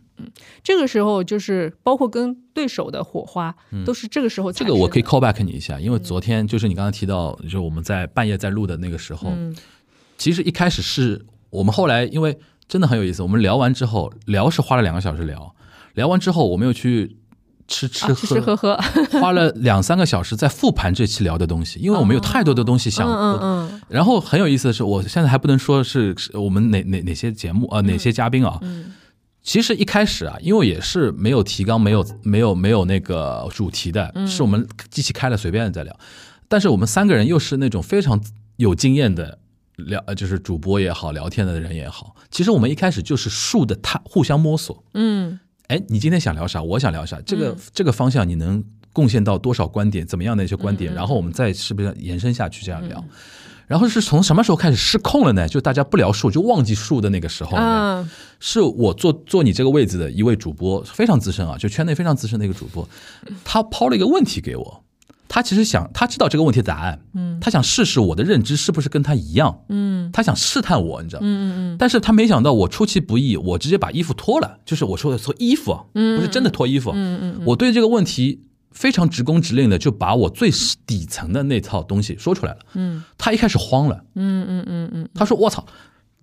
这个时候就是包括跟对手的火花，都是这个时候这个我可以 call back 你一下，因为昨天就是你刚刚提到，就是我们在半夜在录的那个时候，嗯其实一开始是我们后来因为真的很有意思，我们聊完之后聊是花了两个小时聊，聊完之后我们又去吃吃啊，吃吃喝喝，花了两三个小时在复盘这期聊的东西，因为我们有太多的东西想。嗯嗯嗯，然后很有意思的是，我现在还不能说是是我们哪哪哪些节目啊、呃哪些嘉宾啊，其实一开始啊，因为也是没有提纲、没有没有没有那个主题的，是我们机器开了随便在聊。但是我们三个人又是那种非常有经验的聊，呃就是主播也好，聊天的人也好。其实我们一开始就是竖的，他互相摸索。嗯哎，你今天想聊啥？我想聊啥？这个、这个方向你能贡献到多少观点？怎么样的一些观点？然后我们再是不是延伸下去这样聊？然后是从什么时候开始失控了呢？就大家不聊数，就忘记数的那个时候呢，啊是我坐坐你这个位置的一位主播，非常资深啊，就圈内非常资深的一个主播，他抛了一个问题给我。他其实想，他知道这个问题的答案，嗯，他想试试我的认知是不是跟他一样，嗯，他想试探我，你知道，嗯嗯嗯，但是他没想到我出其不意，我直接把衣服脱了，就是我说的脱衣服嗯，不是真的脱衣服，嗯嗯，我对这个问题非常直攻直令的就把我最底层的那套东西说出来了，嗯，他一开始慌了，嗯嗯嗯嗯，他说：“我操，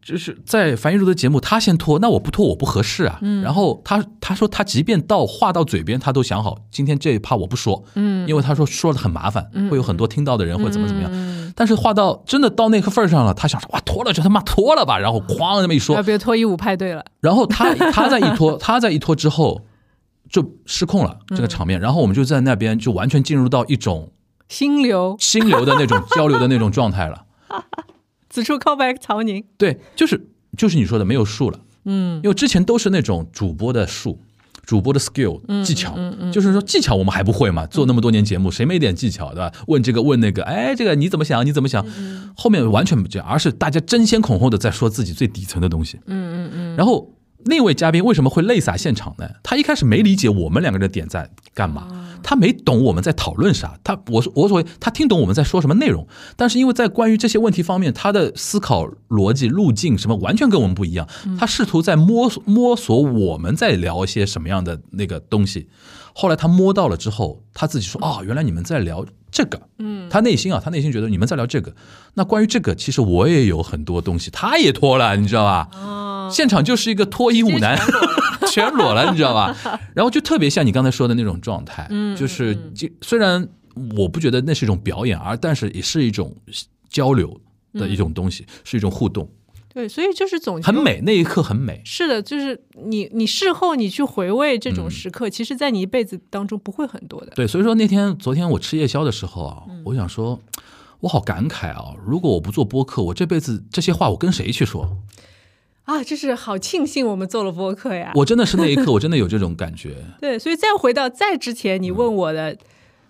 就是在樊一茹的节目，他先脱，那我不脱我不合适啊。嗯然后他他说他即便到话到嘴边，他都想好今天这一趴我不说，嗯，因为他说说的很麻烦，会有很多听到的人会怎么怎么样。但是话到真的到那个份儿上了，他想说哇脱了就他妈脱了吧，然后哐那么一说要，别脱衣舞派对了。然后他他在一脱，他在一脱之后就失控了这个场面，然后我们就在那边就完全进入到一种心流，心流的那种交流的那种状态了。此处 callback 曹宁。对，就是就是你说的没有数了，嗯，因为之前都是那种主播的数。主播的 skill 技巧，就是说技巧我们还不会嘛？做那么多年节目，谁没点技巧对吧？问这个问那个，哎，这个你怎么想？你怎么想？后面完全不这样，而是大家争先恐后的在说自己最底层的东西。嗯嗯嗯。然后那位嘉宾为什么会泪洒现场呢？他一开始没理解我们两个人的点在干嘛，他没懂我们在讨论啥。他我我所谓他听懂我们在说什么内容，但是因为在关于这些问题方面，他的思考逻辑路径什么完全跟我们不一样。他试图在摸索摸索我们在聊一些什么样的那个东西。后来他摸到了之后，他自己说：“哦，原来你们在聊这个。”嗯，他内心啊，他内心觉得你们在聊这个。那关于这个，其实我也有很多东西，他也脱了，你知道吧？哦，现场就是一个脱衣舞男，全裸了，你知道吧？然后就特别像你刚才说的那种状态，嗯，就是就虽然我不觉得那是一种表演，而但是也是一种交流的一种东西，是一种互动，对，所以就是总很美，那一刻很美。是的，就是你你事后你去回味这种时刻，其实在你一辈子当中不会很多的。对，所以说那天昨天我吃夜宵的时候啊，我想说，我好感慨啊！如果我不做播客，我这辈子这些话我跟谁去说？啊，就是好庆幸我们做了播客呀。我真的是那一刻，我真的有这种感觉。对，所以再回到在之前，你问我的，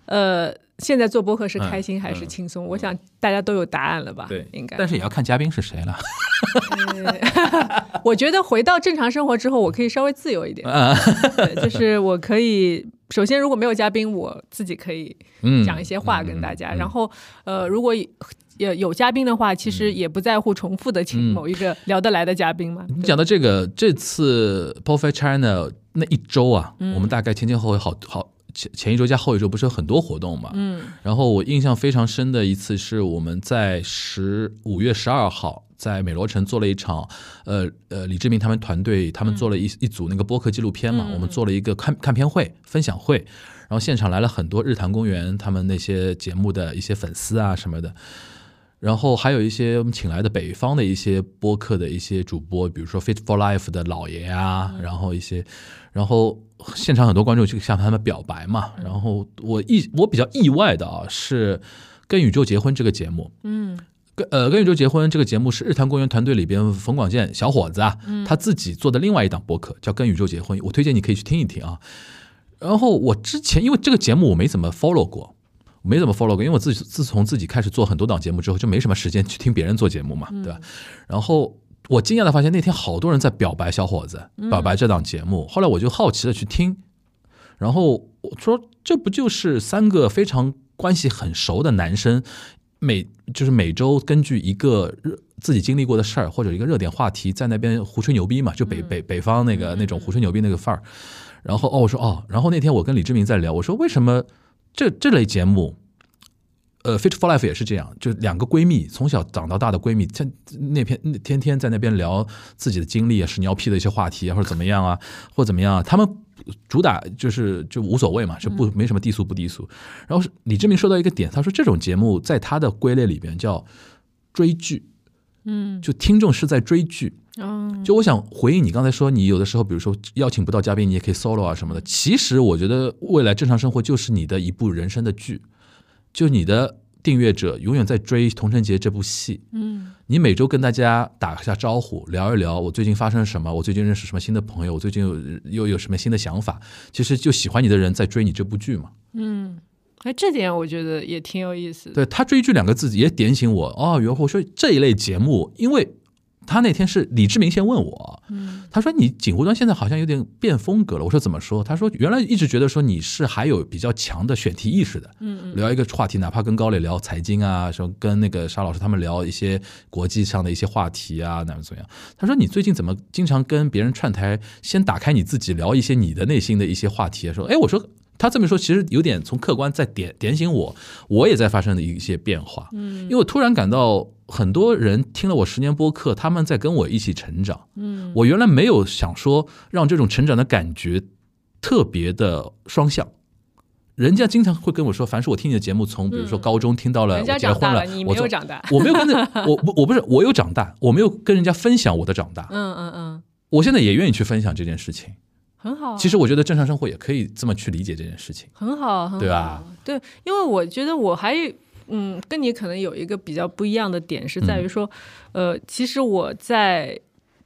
呃，现在做播客是开心还是轻松？我想大家都有答案了吧？对，应该。但是也要看嘉宾是谁了。我觉得回到正常生活之后，我可以稍微自由一点。嗯对，就是我可以，首先如果没有嘉宾，我自己可以嗯讲一些话跟大家。嗯嗯然后，呃，如果有有嘉宾的话，其实也不在乎重复的请嗯某一个聊得来的嘉宾嘛。你讲到这个，这次 Perfect China 那一周啊，嗯我们大概前前后后好好前前一周加后一周不是有很多活动嘛？嗯然后我印象非常深的一次是我们在十五月十二号在美罗城做了一场，呃呃，李志明他们团队他们做了一、一组那个播客纪录片嘛，我们做了一个看看片会分享会，然后现场来了很多日坛公园他们那些节目的一些粉丝啊什么的。然后还有一些我们请来的北方的一些播客的一些主播，比如说 Fit for Life 的老爷啊，然后一些，然后现场很多观众就向他们表白嘛。然后我意我比较意外的啊是《跟宇宙结婚》这个节目，嗯跟呃《跟宇宙结婚》这个节目是日坛公园团队里边冯广建小伙子啊，他自己做的另外一档播客叫《跟宇宙结婚》，我推荐你可以去听一听啊。然后我之前因为这个节目我没怎么 follow 过，没怎么 follow 过，因为我自己自从自己开始做很多档节目之后，就没什么时间去听别人做节目嘛，对吧？然后我惊讶的发现那天好多人在表白小伙子，表白这档节目。后来我就好奇的去听，然后我说这不就是三个非常关系很熟的男生，每就是每周根据一个热自己经历过的事儿或者一个热点话题，在那边胡吹牛逼嘛，就北北北方那个那种胡吹牛逼那个范儿。然后哦，我说哦，然后那天我跟李志明在聊，我说为什么这这类节目，呃，Fit for Life 也是这样，就两个闺蜜从小长到大的闺蜜，天那篇那天天在那边聊自己的经历啊，屎尿屁的一些话题啊，或者怎么样啊，或者怎么样啊，他们主打就是就无所谓嘛，就不没什么低俗不低俗。然后李志明说到一个点，他说这种节目在他的归类里边叫追剧，嗯就听众是在追剧。嗯，就我想回应你刚才说，你有的时候，比如说邀请不到嘉宾，你也可以 solo 啊什么的。其实我觉得未来正常生活就是你的一部人生的剧，就你的订阅者永远在追《童承杰》这部戏。嗯，你每周跟大家打一下招呼，聊一聊我最近发生了什么，我最近认识什么新的朋友，我最近有又有什么新的想法。其实就喜欢你的人在追你这部剧嘛。嗯哎，这点我觉得也挺有意思的。对他追剧两个字也点醒我哦，原来我说这一类节目，因为他那天是李志明先问我，嗯他说你锦湖端现在好像有点变风格了，我说怎么说？他说原来一直觉得说你是还有比较强的选题意识的，嗯聊一个话题，哪怕跟高磊聊财经啊，什么跟那个沙老师他们聊一些国际上的一些话题啊，哪怎么样？他说你最近怎么经常跟别人串台，先打开你自己聊一些你的内心的一些话题？说，哎，我说。他这么说，其实有点从客观在点点醒我，我也在发生的一些变化。嗯，因为我突然感到很多人听了我十年播客，他们在跟我一起成长。嗯，我原来没有想说让这种成长的感觉特别的双向。人家经常会跟我说，凡是我听你的节目，从比如说高中听到了我结婚了，我从有长大。我没有跟着 我我我不是我有长大，我没有跟人家分享我的长大。嗯嗯嗯，我现在也愿意去分享这件事情。很好啊。其实我觉得正常生活也可以这么去理解这件事情。很好，很好，对吧？对，因为我觉得我还嗯，跟你可能有一个比较不一样的点是在于说，呃，其实我在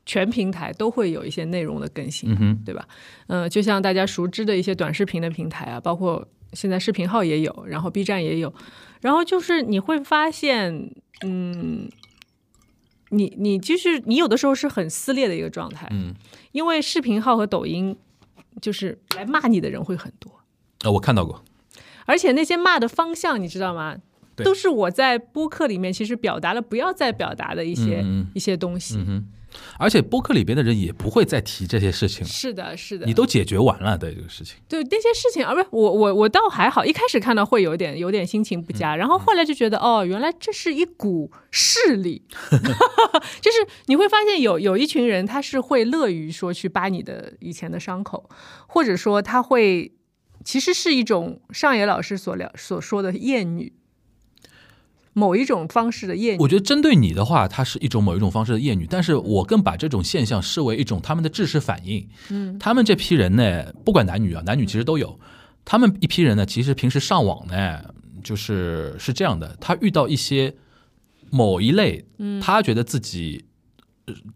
全平台都会有一些内容的更新，嗯，对吧？呃，就像大家熟知的一些短视频的平台啊，包括现在视频号也有，然后 B 站也有，然后就是你会发现，嗯。你你就是你有的时候是很撕裂的一个状态，嗯，因为视频号和抖音就是来骂你的人会很多，啊，我看到过。而且那些骂的方向，你知道吗？都是我在播客里面其实表达了不要再表达的一些、一些东西。而且播客里边的人也不会再提这些事情了，是的，是的，你都解决完了的这个事情。对那些事情，而不是我我我倒还好，一开始看到会有点有点心情不佳，然后后来就觉得哦，原来这是一股势力，就是你会发现有有一群人他是会乐于说去扒你的以前的伤口，或者说他会其实是一种上野老师所聊所说的厌女。某一种方式的厌女，我觉得针对你的话，它是一种某一种方式的厌女，但是我更把这种现象视为一种他们的知识反应。嗯，他们这批人呢，不管男女啊，男女其实都有。他们一批人呢，其实平时上网呢，就是是这样的，他遇到一些某一类，他觉得自己呃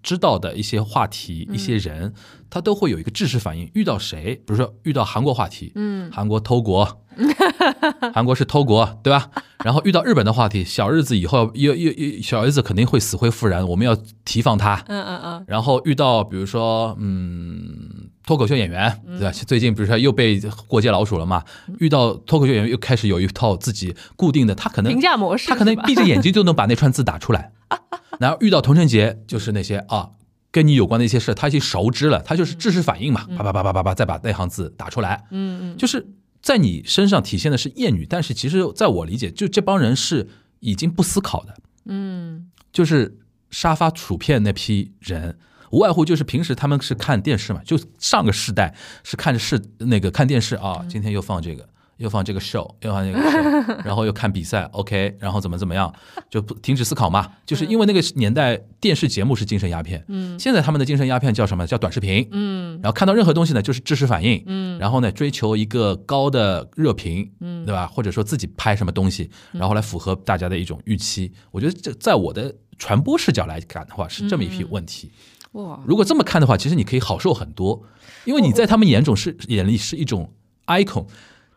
知道的一些话题、一些人，他都会有一个知识反应。遇到谁，比如说遇到韩国话题，嗯，韩国偷国，韩国是偷国，对吧？然后遇到日本的话题，小日子以后又又又小日子肯定会死灰复燃，我们要提防他。嗯嗯嗯，然后遇到比如说嗯脱口秀演员，对吧？最近比如说又被过街老鼠了嘛，遇到脱口秀演员又开始有一套自己固定的，他可能评价模式他可能 闭着眼睛就能把那串字打出来。然后遇到童承杰，就是那些啊跟你有关的一些事，他已经熟知了，他就是知识反应嘛，啪啪啪啪啪啪，再把那行字打出来。嗯嗯，就是在你身上体现的是厌女，但是其实在我理解，就这帮人是已经不思考的，嗯就是沙发薯片那批人。无外乎就是平时他们是看电视嘛，就上个世代是看着是那个看电视啊，今天又放这个，又放这个 show，又放那个 show，然后又看比赛，OK，然后怎么怎么样，就不停止思考嘛。就是因为那个年代电视节目是精神鸦片，嗯，现在他们的精神鸦片叫什么？叫短视频，嗯然后看到任何东西呢，就是知识反应，嗯，然后呢，追求一个高的热评，嗯，对吧？或者说自己拍什么东西，然后来符合大家的一种预期。我觉得这在我的传播视角来看的话，是这么一批问题。哇，如果这么看的话，其实你可以好受很多，因为你在他们眼中是眼里是一种 icon，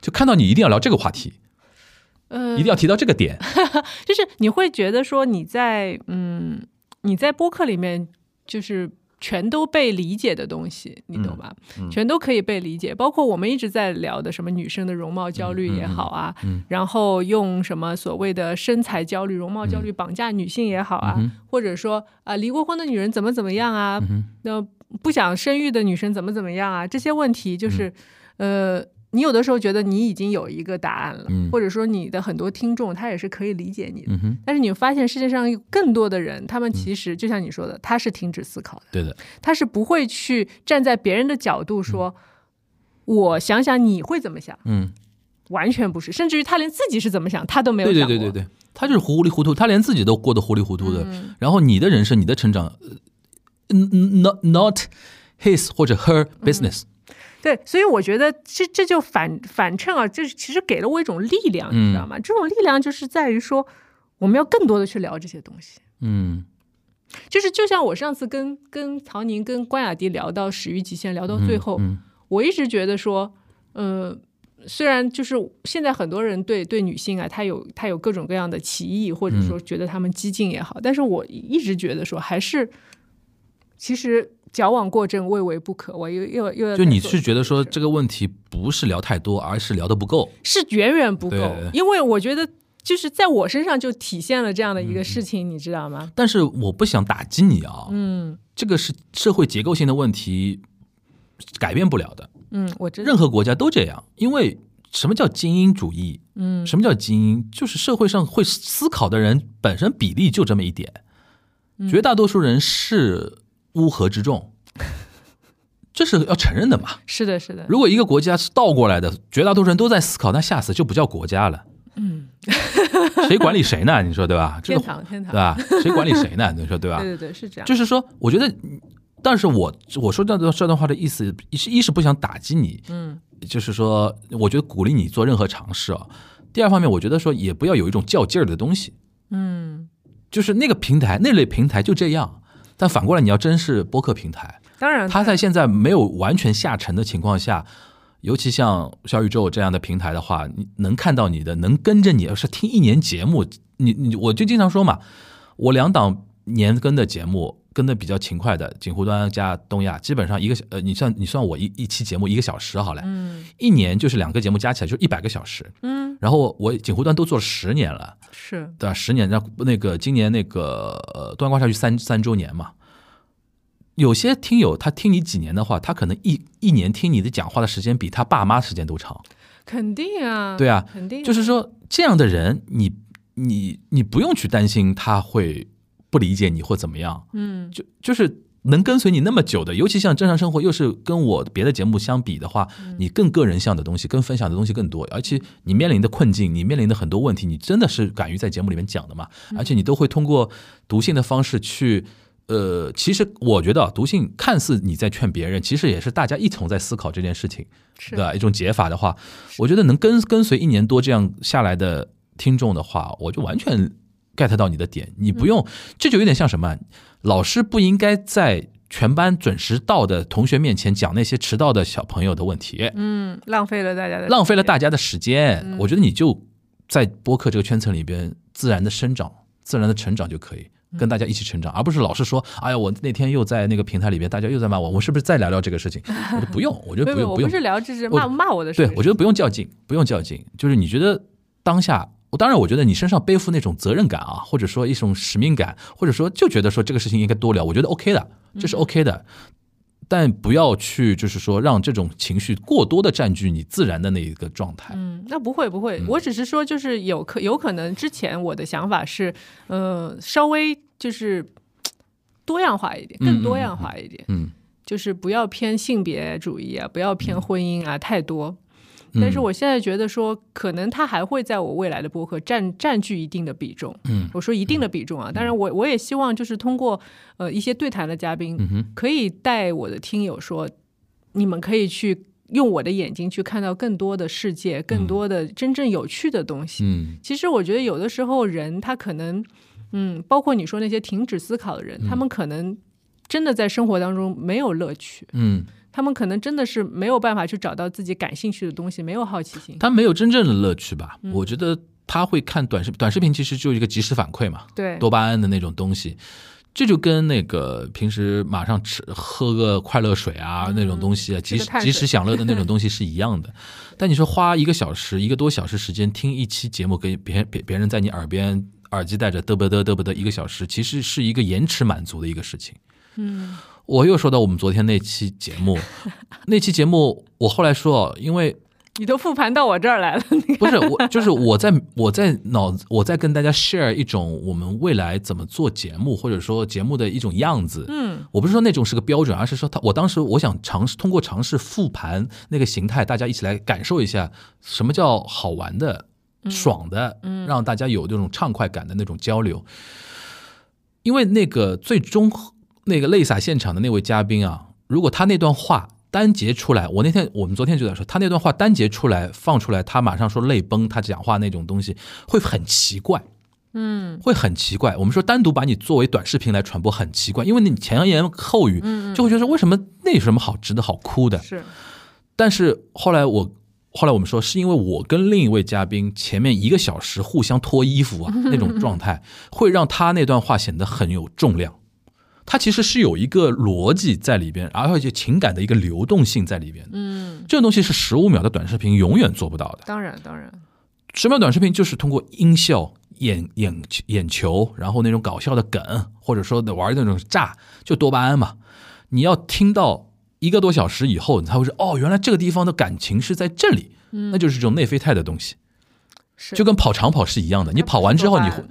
就看到你一定要聊这个话题，呃一定要提到这个点。就是你会觉得说你在嗯你在播客里面就是。全都被理解的东西，你懂吧？全都可以被理解，包括我们一直在聊的什么女生的容貌焦虑也好啊，然后用什么所谓的身材焦虑、容貌焦虑绑架女性也好啊，或者说啊、离过婚的女人怎么怎么样啊，那、不想生育的女生怎么怎么样啊，这些问题就是，呃。你有的时候觉得你已经有一个答案了，嗯。或者说你的很多听众他也是可以理解你的，嗯，但是你发现世界上有更多的人，他们其实就像你说的，他是停止思考的，对的，他是不会去站在别人的角度说，我想想你会怎么想，嗯，完全不是，甚至于他连自己是怎么想他都没有对想过。对对对对，他就是糊里糊涂，他连自己都过得糊里糊涂的。嗯。然后你的人生、你的成长，呃 n not not his 或者 her business。对，所以我觉得这这就反反衬啊，这其实给了我一种力量，你知道吗？这种力量就是在于说，我们要更多的去聊这些东西。嗯，就是就像我上次跟跟曹宁、跟关雅迪聊到《始于极限》，聊到最后，我一直觉得说，呃，虽然就是现在很多人对对女性啊，她有她有各种各样的歧义，或者说觉得她们激进也好，但是我一直觉得说，还是其实。矫枉过正，未为不可。我又又又要就你是觉得说这个问题不是聊太多，而是聊的不够，是远远不够。因为我觉得就是在我身上就体现了这样的一个事情，你知道吗？但是我不想打击你啊，嗯，这个是社会结构性的问题，改变不了的。嗯，我知道。任何国家都这样，因为什么叫精英主义？嗯，什么叫精英？就是社会上会思考的人本身比例就这么一点，绝大多数人是。乌合之众，这是要承认的嘛？是的，是的。如果一个国家是倒过来的，绝大多数人都在思考，那下次就不叫国家了。嗯，谁管理谁呢？你说对吧？天堂，天堂，对吧？谁管理谁呢？你说对吧？对对对，是这样。就是说，我觉得，但是我我说这段这段话的意思，一是一是不想打击你，嗯，就是说，我觉得鼓励你做任何尝试啊。第二方面，我觉得说也不要有一种较劲儿的东西，嗯，就是那个平台那类平台就这样。但反过来，你要真是播客平台，当然，他在现在没有完全下沉的情况下，尤其像小宇宙这样的平台的话，你能看到你的，能跟着你，要是听一年节目，你你我就经常说嘛，我两档年更的节目。跟的比较勤快的，锦湖端加东亚，基本上一个呃，你算你算我一一期节目一个小时好了，嗯，一年就是两个节目加起来就一百个小时，嗯，然后我锦湖端都做了十年了，是。对吧？十年，那那个今年那个呃端观下去三三周年嘛，有些听友他听你几年的话，他可能一一年听你的讲话的时间比他爸妈时间都长，肯定啊，对啊，肯定，就是说这样的人，你你你不用去担心他会。不理解你或怎么样，嗯，就就是能跟随你那么久的，尤其像正常生活，又是跟我别的节目相比的话，你更个人向的东西，跟分享的东西更多，而且你面临的困境，你面临的很多问题，你真的是敢于在节目里面讲的嘛？而且你都会通过读信的方式去，呃，其实我觉得读信看似你在劝别人，其实也是大家一同在思考这件事情，对吧？一种解法的话，我觉得能跟跟随一年多这样下来的听众的话，我就完全。Get 到你的点，你不用，这就有点像什么？老师不应该在全班准时到的同学面前讲那些迟到的小朋友的问题。嗯，浪费了大家的浪费了大家的时间。我觉得你就在播客这个圈层里边自然的生长、自然的成长就可以，跟大家一起成长，而不是老是说：“哎呀，我那天又在那个平台里边，大家又在骂我，我是不是再聊聊这个事情？”我说不用，我觉得不用，不用。不是聊，这是骂骂我的事。对，我觉得不用较劲，不用较劲。就是你觉得当下。我当然，我觉得你身上背负那种责任感啊，或者说一种使命感，或者说就觉得说这个事情应该多聊，我觉得 OK 的，这是 OK 的，但不要去就是说让这种情绪过多的占据你自然的那一个状态。嗯，那不会不会，我只是说就是有可有可能之前我的想法是，呃，稍微就是多样化一点，更多样化一点，嗯，就是不要偏性别主义啊，不要偏婚姻啊，太多。但是我现在觉得说，可能他还会在我未来的播客占占据一定的比重。嗯，我说一定的比重啊。当然，我我也希望就是通过呃一些对谈的嘉宾，可以带我的听友说，你们可以去用我的眼睛去看到更多的世界，更多的真正有趣的东西。嗯，其实我觉得有的时候人他可能，嗯，包括你说那些停止思考的人，他们可能真的在生活当中没有乐趣。嗯。他们可能真的是没有办法去找到自己感兴趣的东西，没有好奇心。他没有真正的乐趣吧？我觉得他会看短视短视频，其实就是一个及时反馈嘛，对，多巴胺的那种东西。这就跟那个平时马上吃喝个快乐水啊那种东西啊，及时及时享乐的那种东西是一样的。但你说花一个小时一个多小时时间听一期节目，给别别别人在你耳边耳机戴着嘚啵嘚嘚啵嘚一个小时，其实是一个延迟满足的一个事情。嗯。我又说到我们昨天那期节目，那期节目我后来说，因为你都复盘到我这儿来了，不是我，就是我在我在脑子我在跟大家 share 一种我们未来怎么做节目，或者说节目的一种样子。嗯，我不是说那种是个标准，而是说他我当时我想尝试通过尝试复盘那个形态，大家一起来感受一下什么叫好玩的、爽的，让大家有这种畅快感的那种交流。因为那个最终。那个泪洒现场的那位嘉宾啊，如果他那段话单节出来，我那天我们昨天就在说，他那段话单节出来放出来，他马上说泪崩，他讲话那种东西会很奇怪。嗯，会很奇怪。我们说单独把你作为短视频来传播很奇怪，因为你前言后语，就会觉得为什么那有什么好值得好哭的？是。但是后来我后来我们说，是因为我跟另一位嘉宾前面一个小时互相脱衣服啊，那种状态会让他那段话显得很有重量。他其实是有一个逻辑在里边，而且情感的一个流动性在里边。嗯，这个东西是十五秒的短视频永远做不到的。当然，当然，十秒短视频就是通过音效。眼眼眼球，然后那种搞笑的梗，或者说玩那种炸，就多巴胺嘛。你要听到一个多小时以后，你才会说哦，原来这个地方的感情是在这里，那就是这种内啡肽的东西。就跟跑长跑是一样的，你跑完之后，你会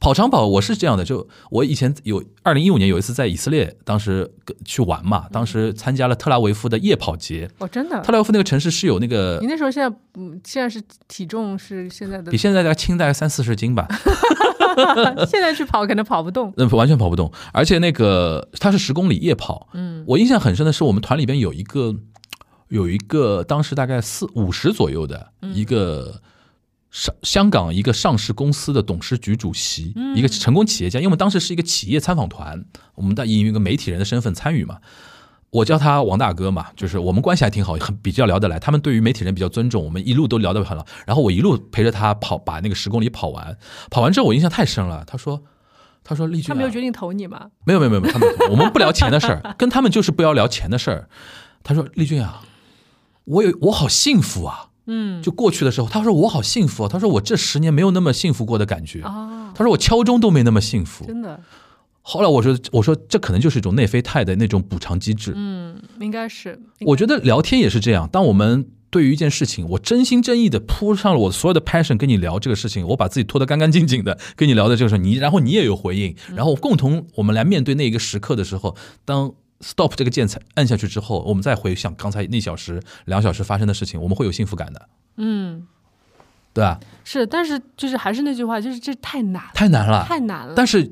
跑长跑。我是这样的，就我以前有二零一五年有一次在以色列，当时去玩嘛，当时参加了特拉维夫的夜跑节。哦，真的？特拉维夫那个城市是有那个。你那时候现在嗯，现在是体重是现在的比现在大概轻大概三四十斤吧。现在去跑可能跑不动，嗯完全跑不动。而且那个它是十公里夜跑，嗯，我印象很深的是我们团里边有一个有一个当时大概四五十左右的一个。上香港一个上市公司的董事局主席，一个成功企业家，因为我们当时是一个企业参访团，我们以一个媒体人的身份参与嘛，我叫他王大哥嘛，就是我们关系还挺好，很比较聊得来。他们对于媒体人比较尊重，我们一路都聊得很好。然后我一路陪着他跑，把那个十公里跑完。跑完之后我印象太深了，他说：“他说丽君，他没有决定投你吗？没有没有没有，他们我们不聊钱的事儿，跟他们就是不要聊钱的事儿。”他说：“丽君啊，我有我好幸福啊。”嗯，就过去的时候，他说我好幸福。啊他说我这十年没有那么幸福过的感觉。他说我敲钟都没那么幸福。真的。后来我说，我说这可能就是一种内啡肽的那种补偿机制。嗯，应该是。我觉得聊天也是这样。当我们对于一件事情，我真心真意的铺上了我所有的 passion 跟你聊这个事情，我把自己拖得干干净净的跟你聊的这个时候，你然后你也有回应，然后共同我们来面对那一个时刻的时候，当。Stop 这个键才按下去之后，我们再回想刚才那小时、两小时发生的事情，我们会有幸福感的。嗯，对吧？是，但是就是还是那句话，就是这太难，太难了，太难了。但是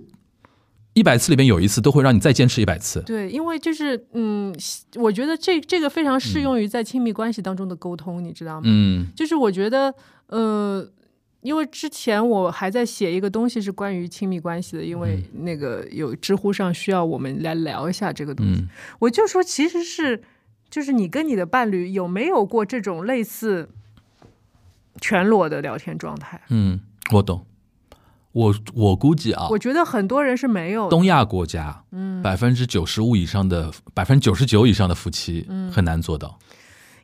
一百次里边有一次都会让你再坚持一百次。对，因为就是嗯，我觉得这这个非常适用于在亲密关系当中的沟通，你知道吗？嗯，就是我觉得呃。因为之前我还在写一个东西是关于亲密关系的，因为那个有知乎上需要我们来聊一下这个东西，我就说其实是，就是你跟你的伴侣有没有过这种类似全裸的聊天状态？嗯，我懂，我我估计啊，我觉得很多人是没有。东亚国家，嗯，百分之九十五以上的，百分之九十九以上的夫妻，嗯，很难做到。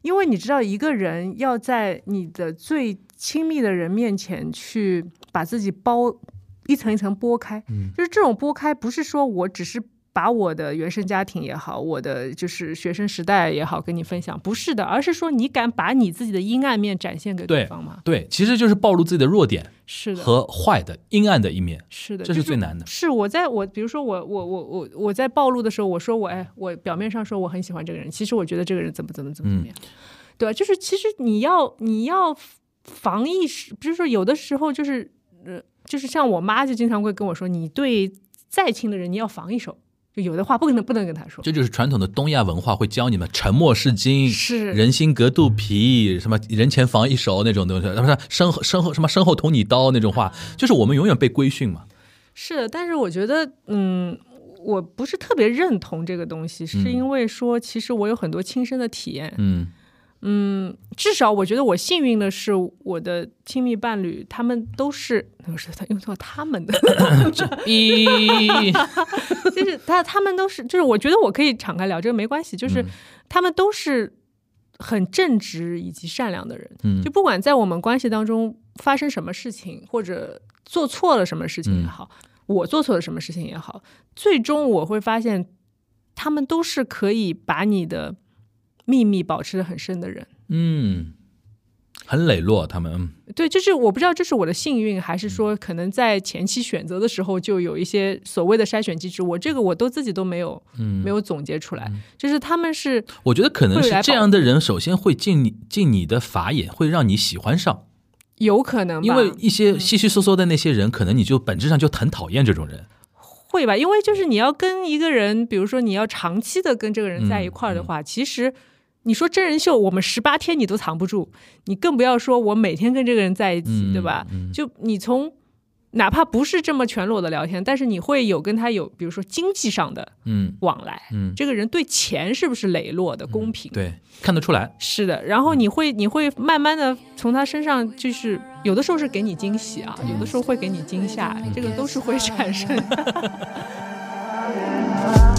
因为你知道，一个人要在你的最亲密的人面前去把自己包一层一层剥开，嗯，就是这种剥开，不是说我只是。把我的原生家庭也好，我的就是学生时代也好，跟你分享，不是的，而是说你敢把你自己的阴暗面展现给对方吗？对，其实就是暴露自己的弱点，是的，和坏的、阴暗的一面，是的，这是最难的。是我在我比如说我我我我我在暴露的时候，我说我哎，我表面上说我很喜欢这个人，其实我觉得这个人怎么怎么怎么怎么样，对吧？就是其实你要你要防意识，不是说有的时候就是呃，就是像我妈就经常会跟我说，你对再亲的人你要防一手。就有的话不可能不能跟他说，这就是传统的东亚文化会教你们沉默是金，是人心隔肚皮，什么人前防一手那种东西，不是身后身后什么身后捅你刀那种话，就是我们永远被规训嘛。是，但是我觉得，嗯，我不是特别认同这个东西，是因为说其实我有很多亲身的体验，嗯。嗯，至少我觉得我幸运的是，我的亲密伴侣他们都是，那是他用错他们的，就是他他们都是，就是我觉得我可以敞开聊这个没关系，就是他们都是很正直以及善良的人，就不管在我们关系当中发生什么事情，或者做错了什么事情也好，我做错了什么事情也好，最终我会发现，他们都是可以把你的。秘密保持的很深的人，嗯，很磊落。他们对，就是我不知道这是我的幸运，还是说可能在前期选择的时候就有一些所谓的筛选机制。我这个我都自己都没有，嗯，没有总结出来。就是他们是，我觉得可能是这样的人，首先会进你进你的法眼，会让你喜欢上，有可能，因为一些稀稀嗦嗦的那些人，可能你就本质上就很讨厌这种人。会吧，因为就是你要跟一个人，比如说你要长期的跟这个人在一块儿的话，其实你说真人秀，我们十八天你都藏不住，你更不要说我每天跟这个人在一起，对吧？就你从。哪怕不是这么全裸的聊天，但是你会有跟他有，比如说经济上的嗯往来，嗯，这个人对钱是不是磊落的、公平？对，看得出来。是的，然后你会你会慢慢的从他身上，就是有的时候是给你惊喜啊，有的时候会给你惊吓，这个都是会产生。的。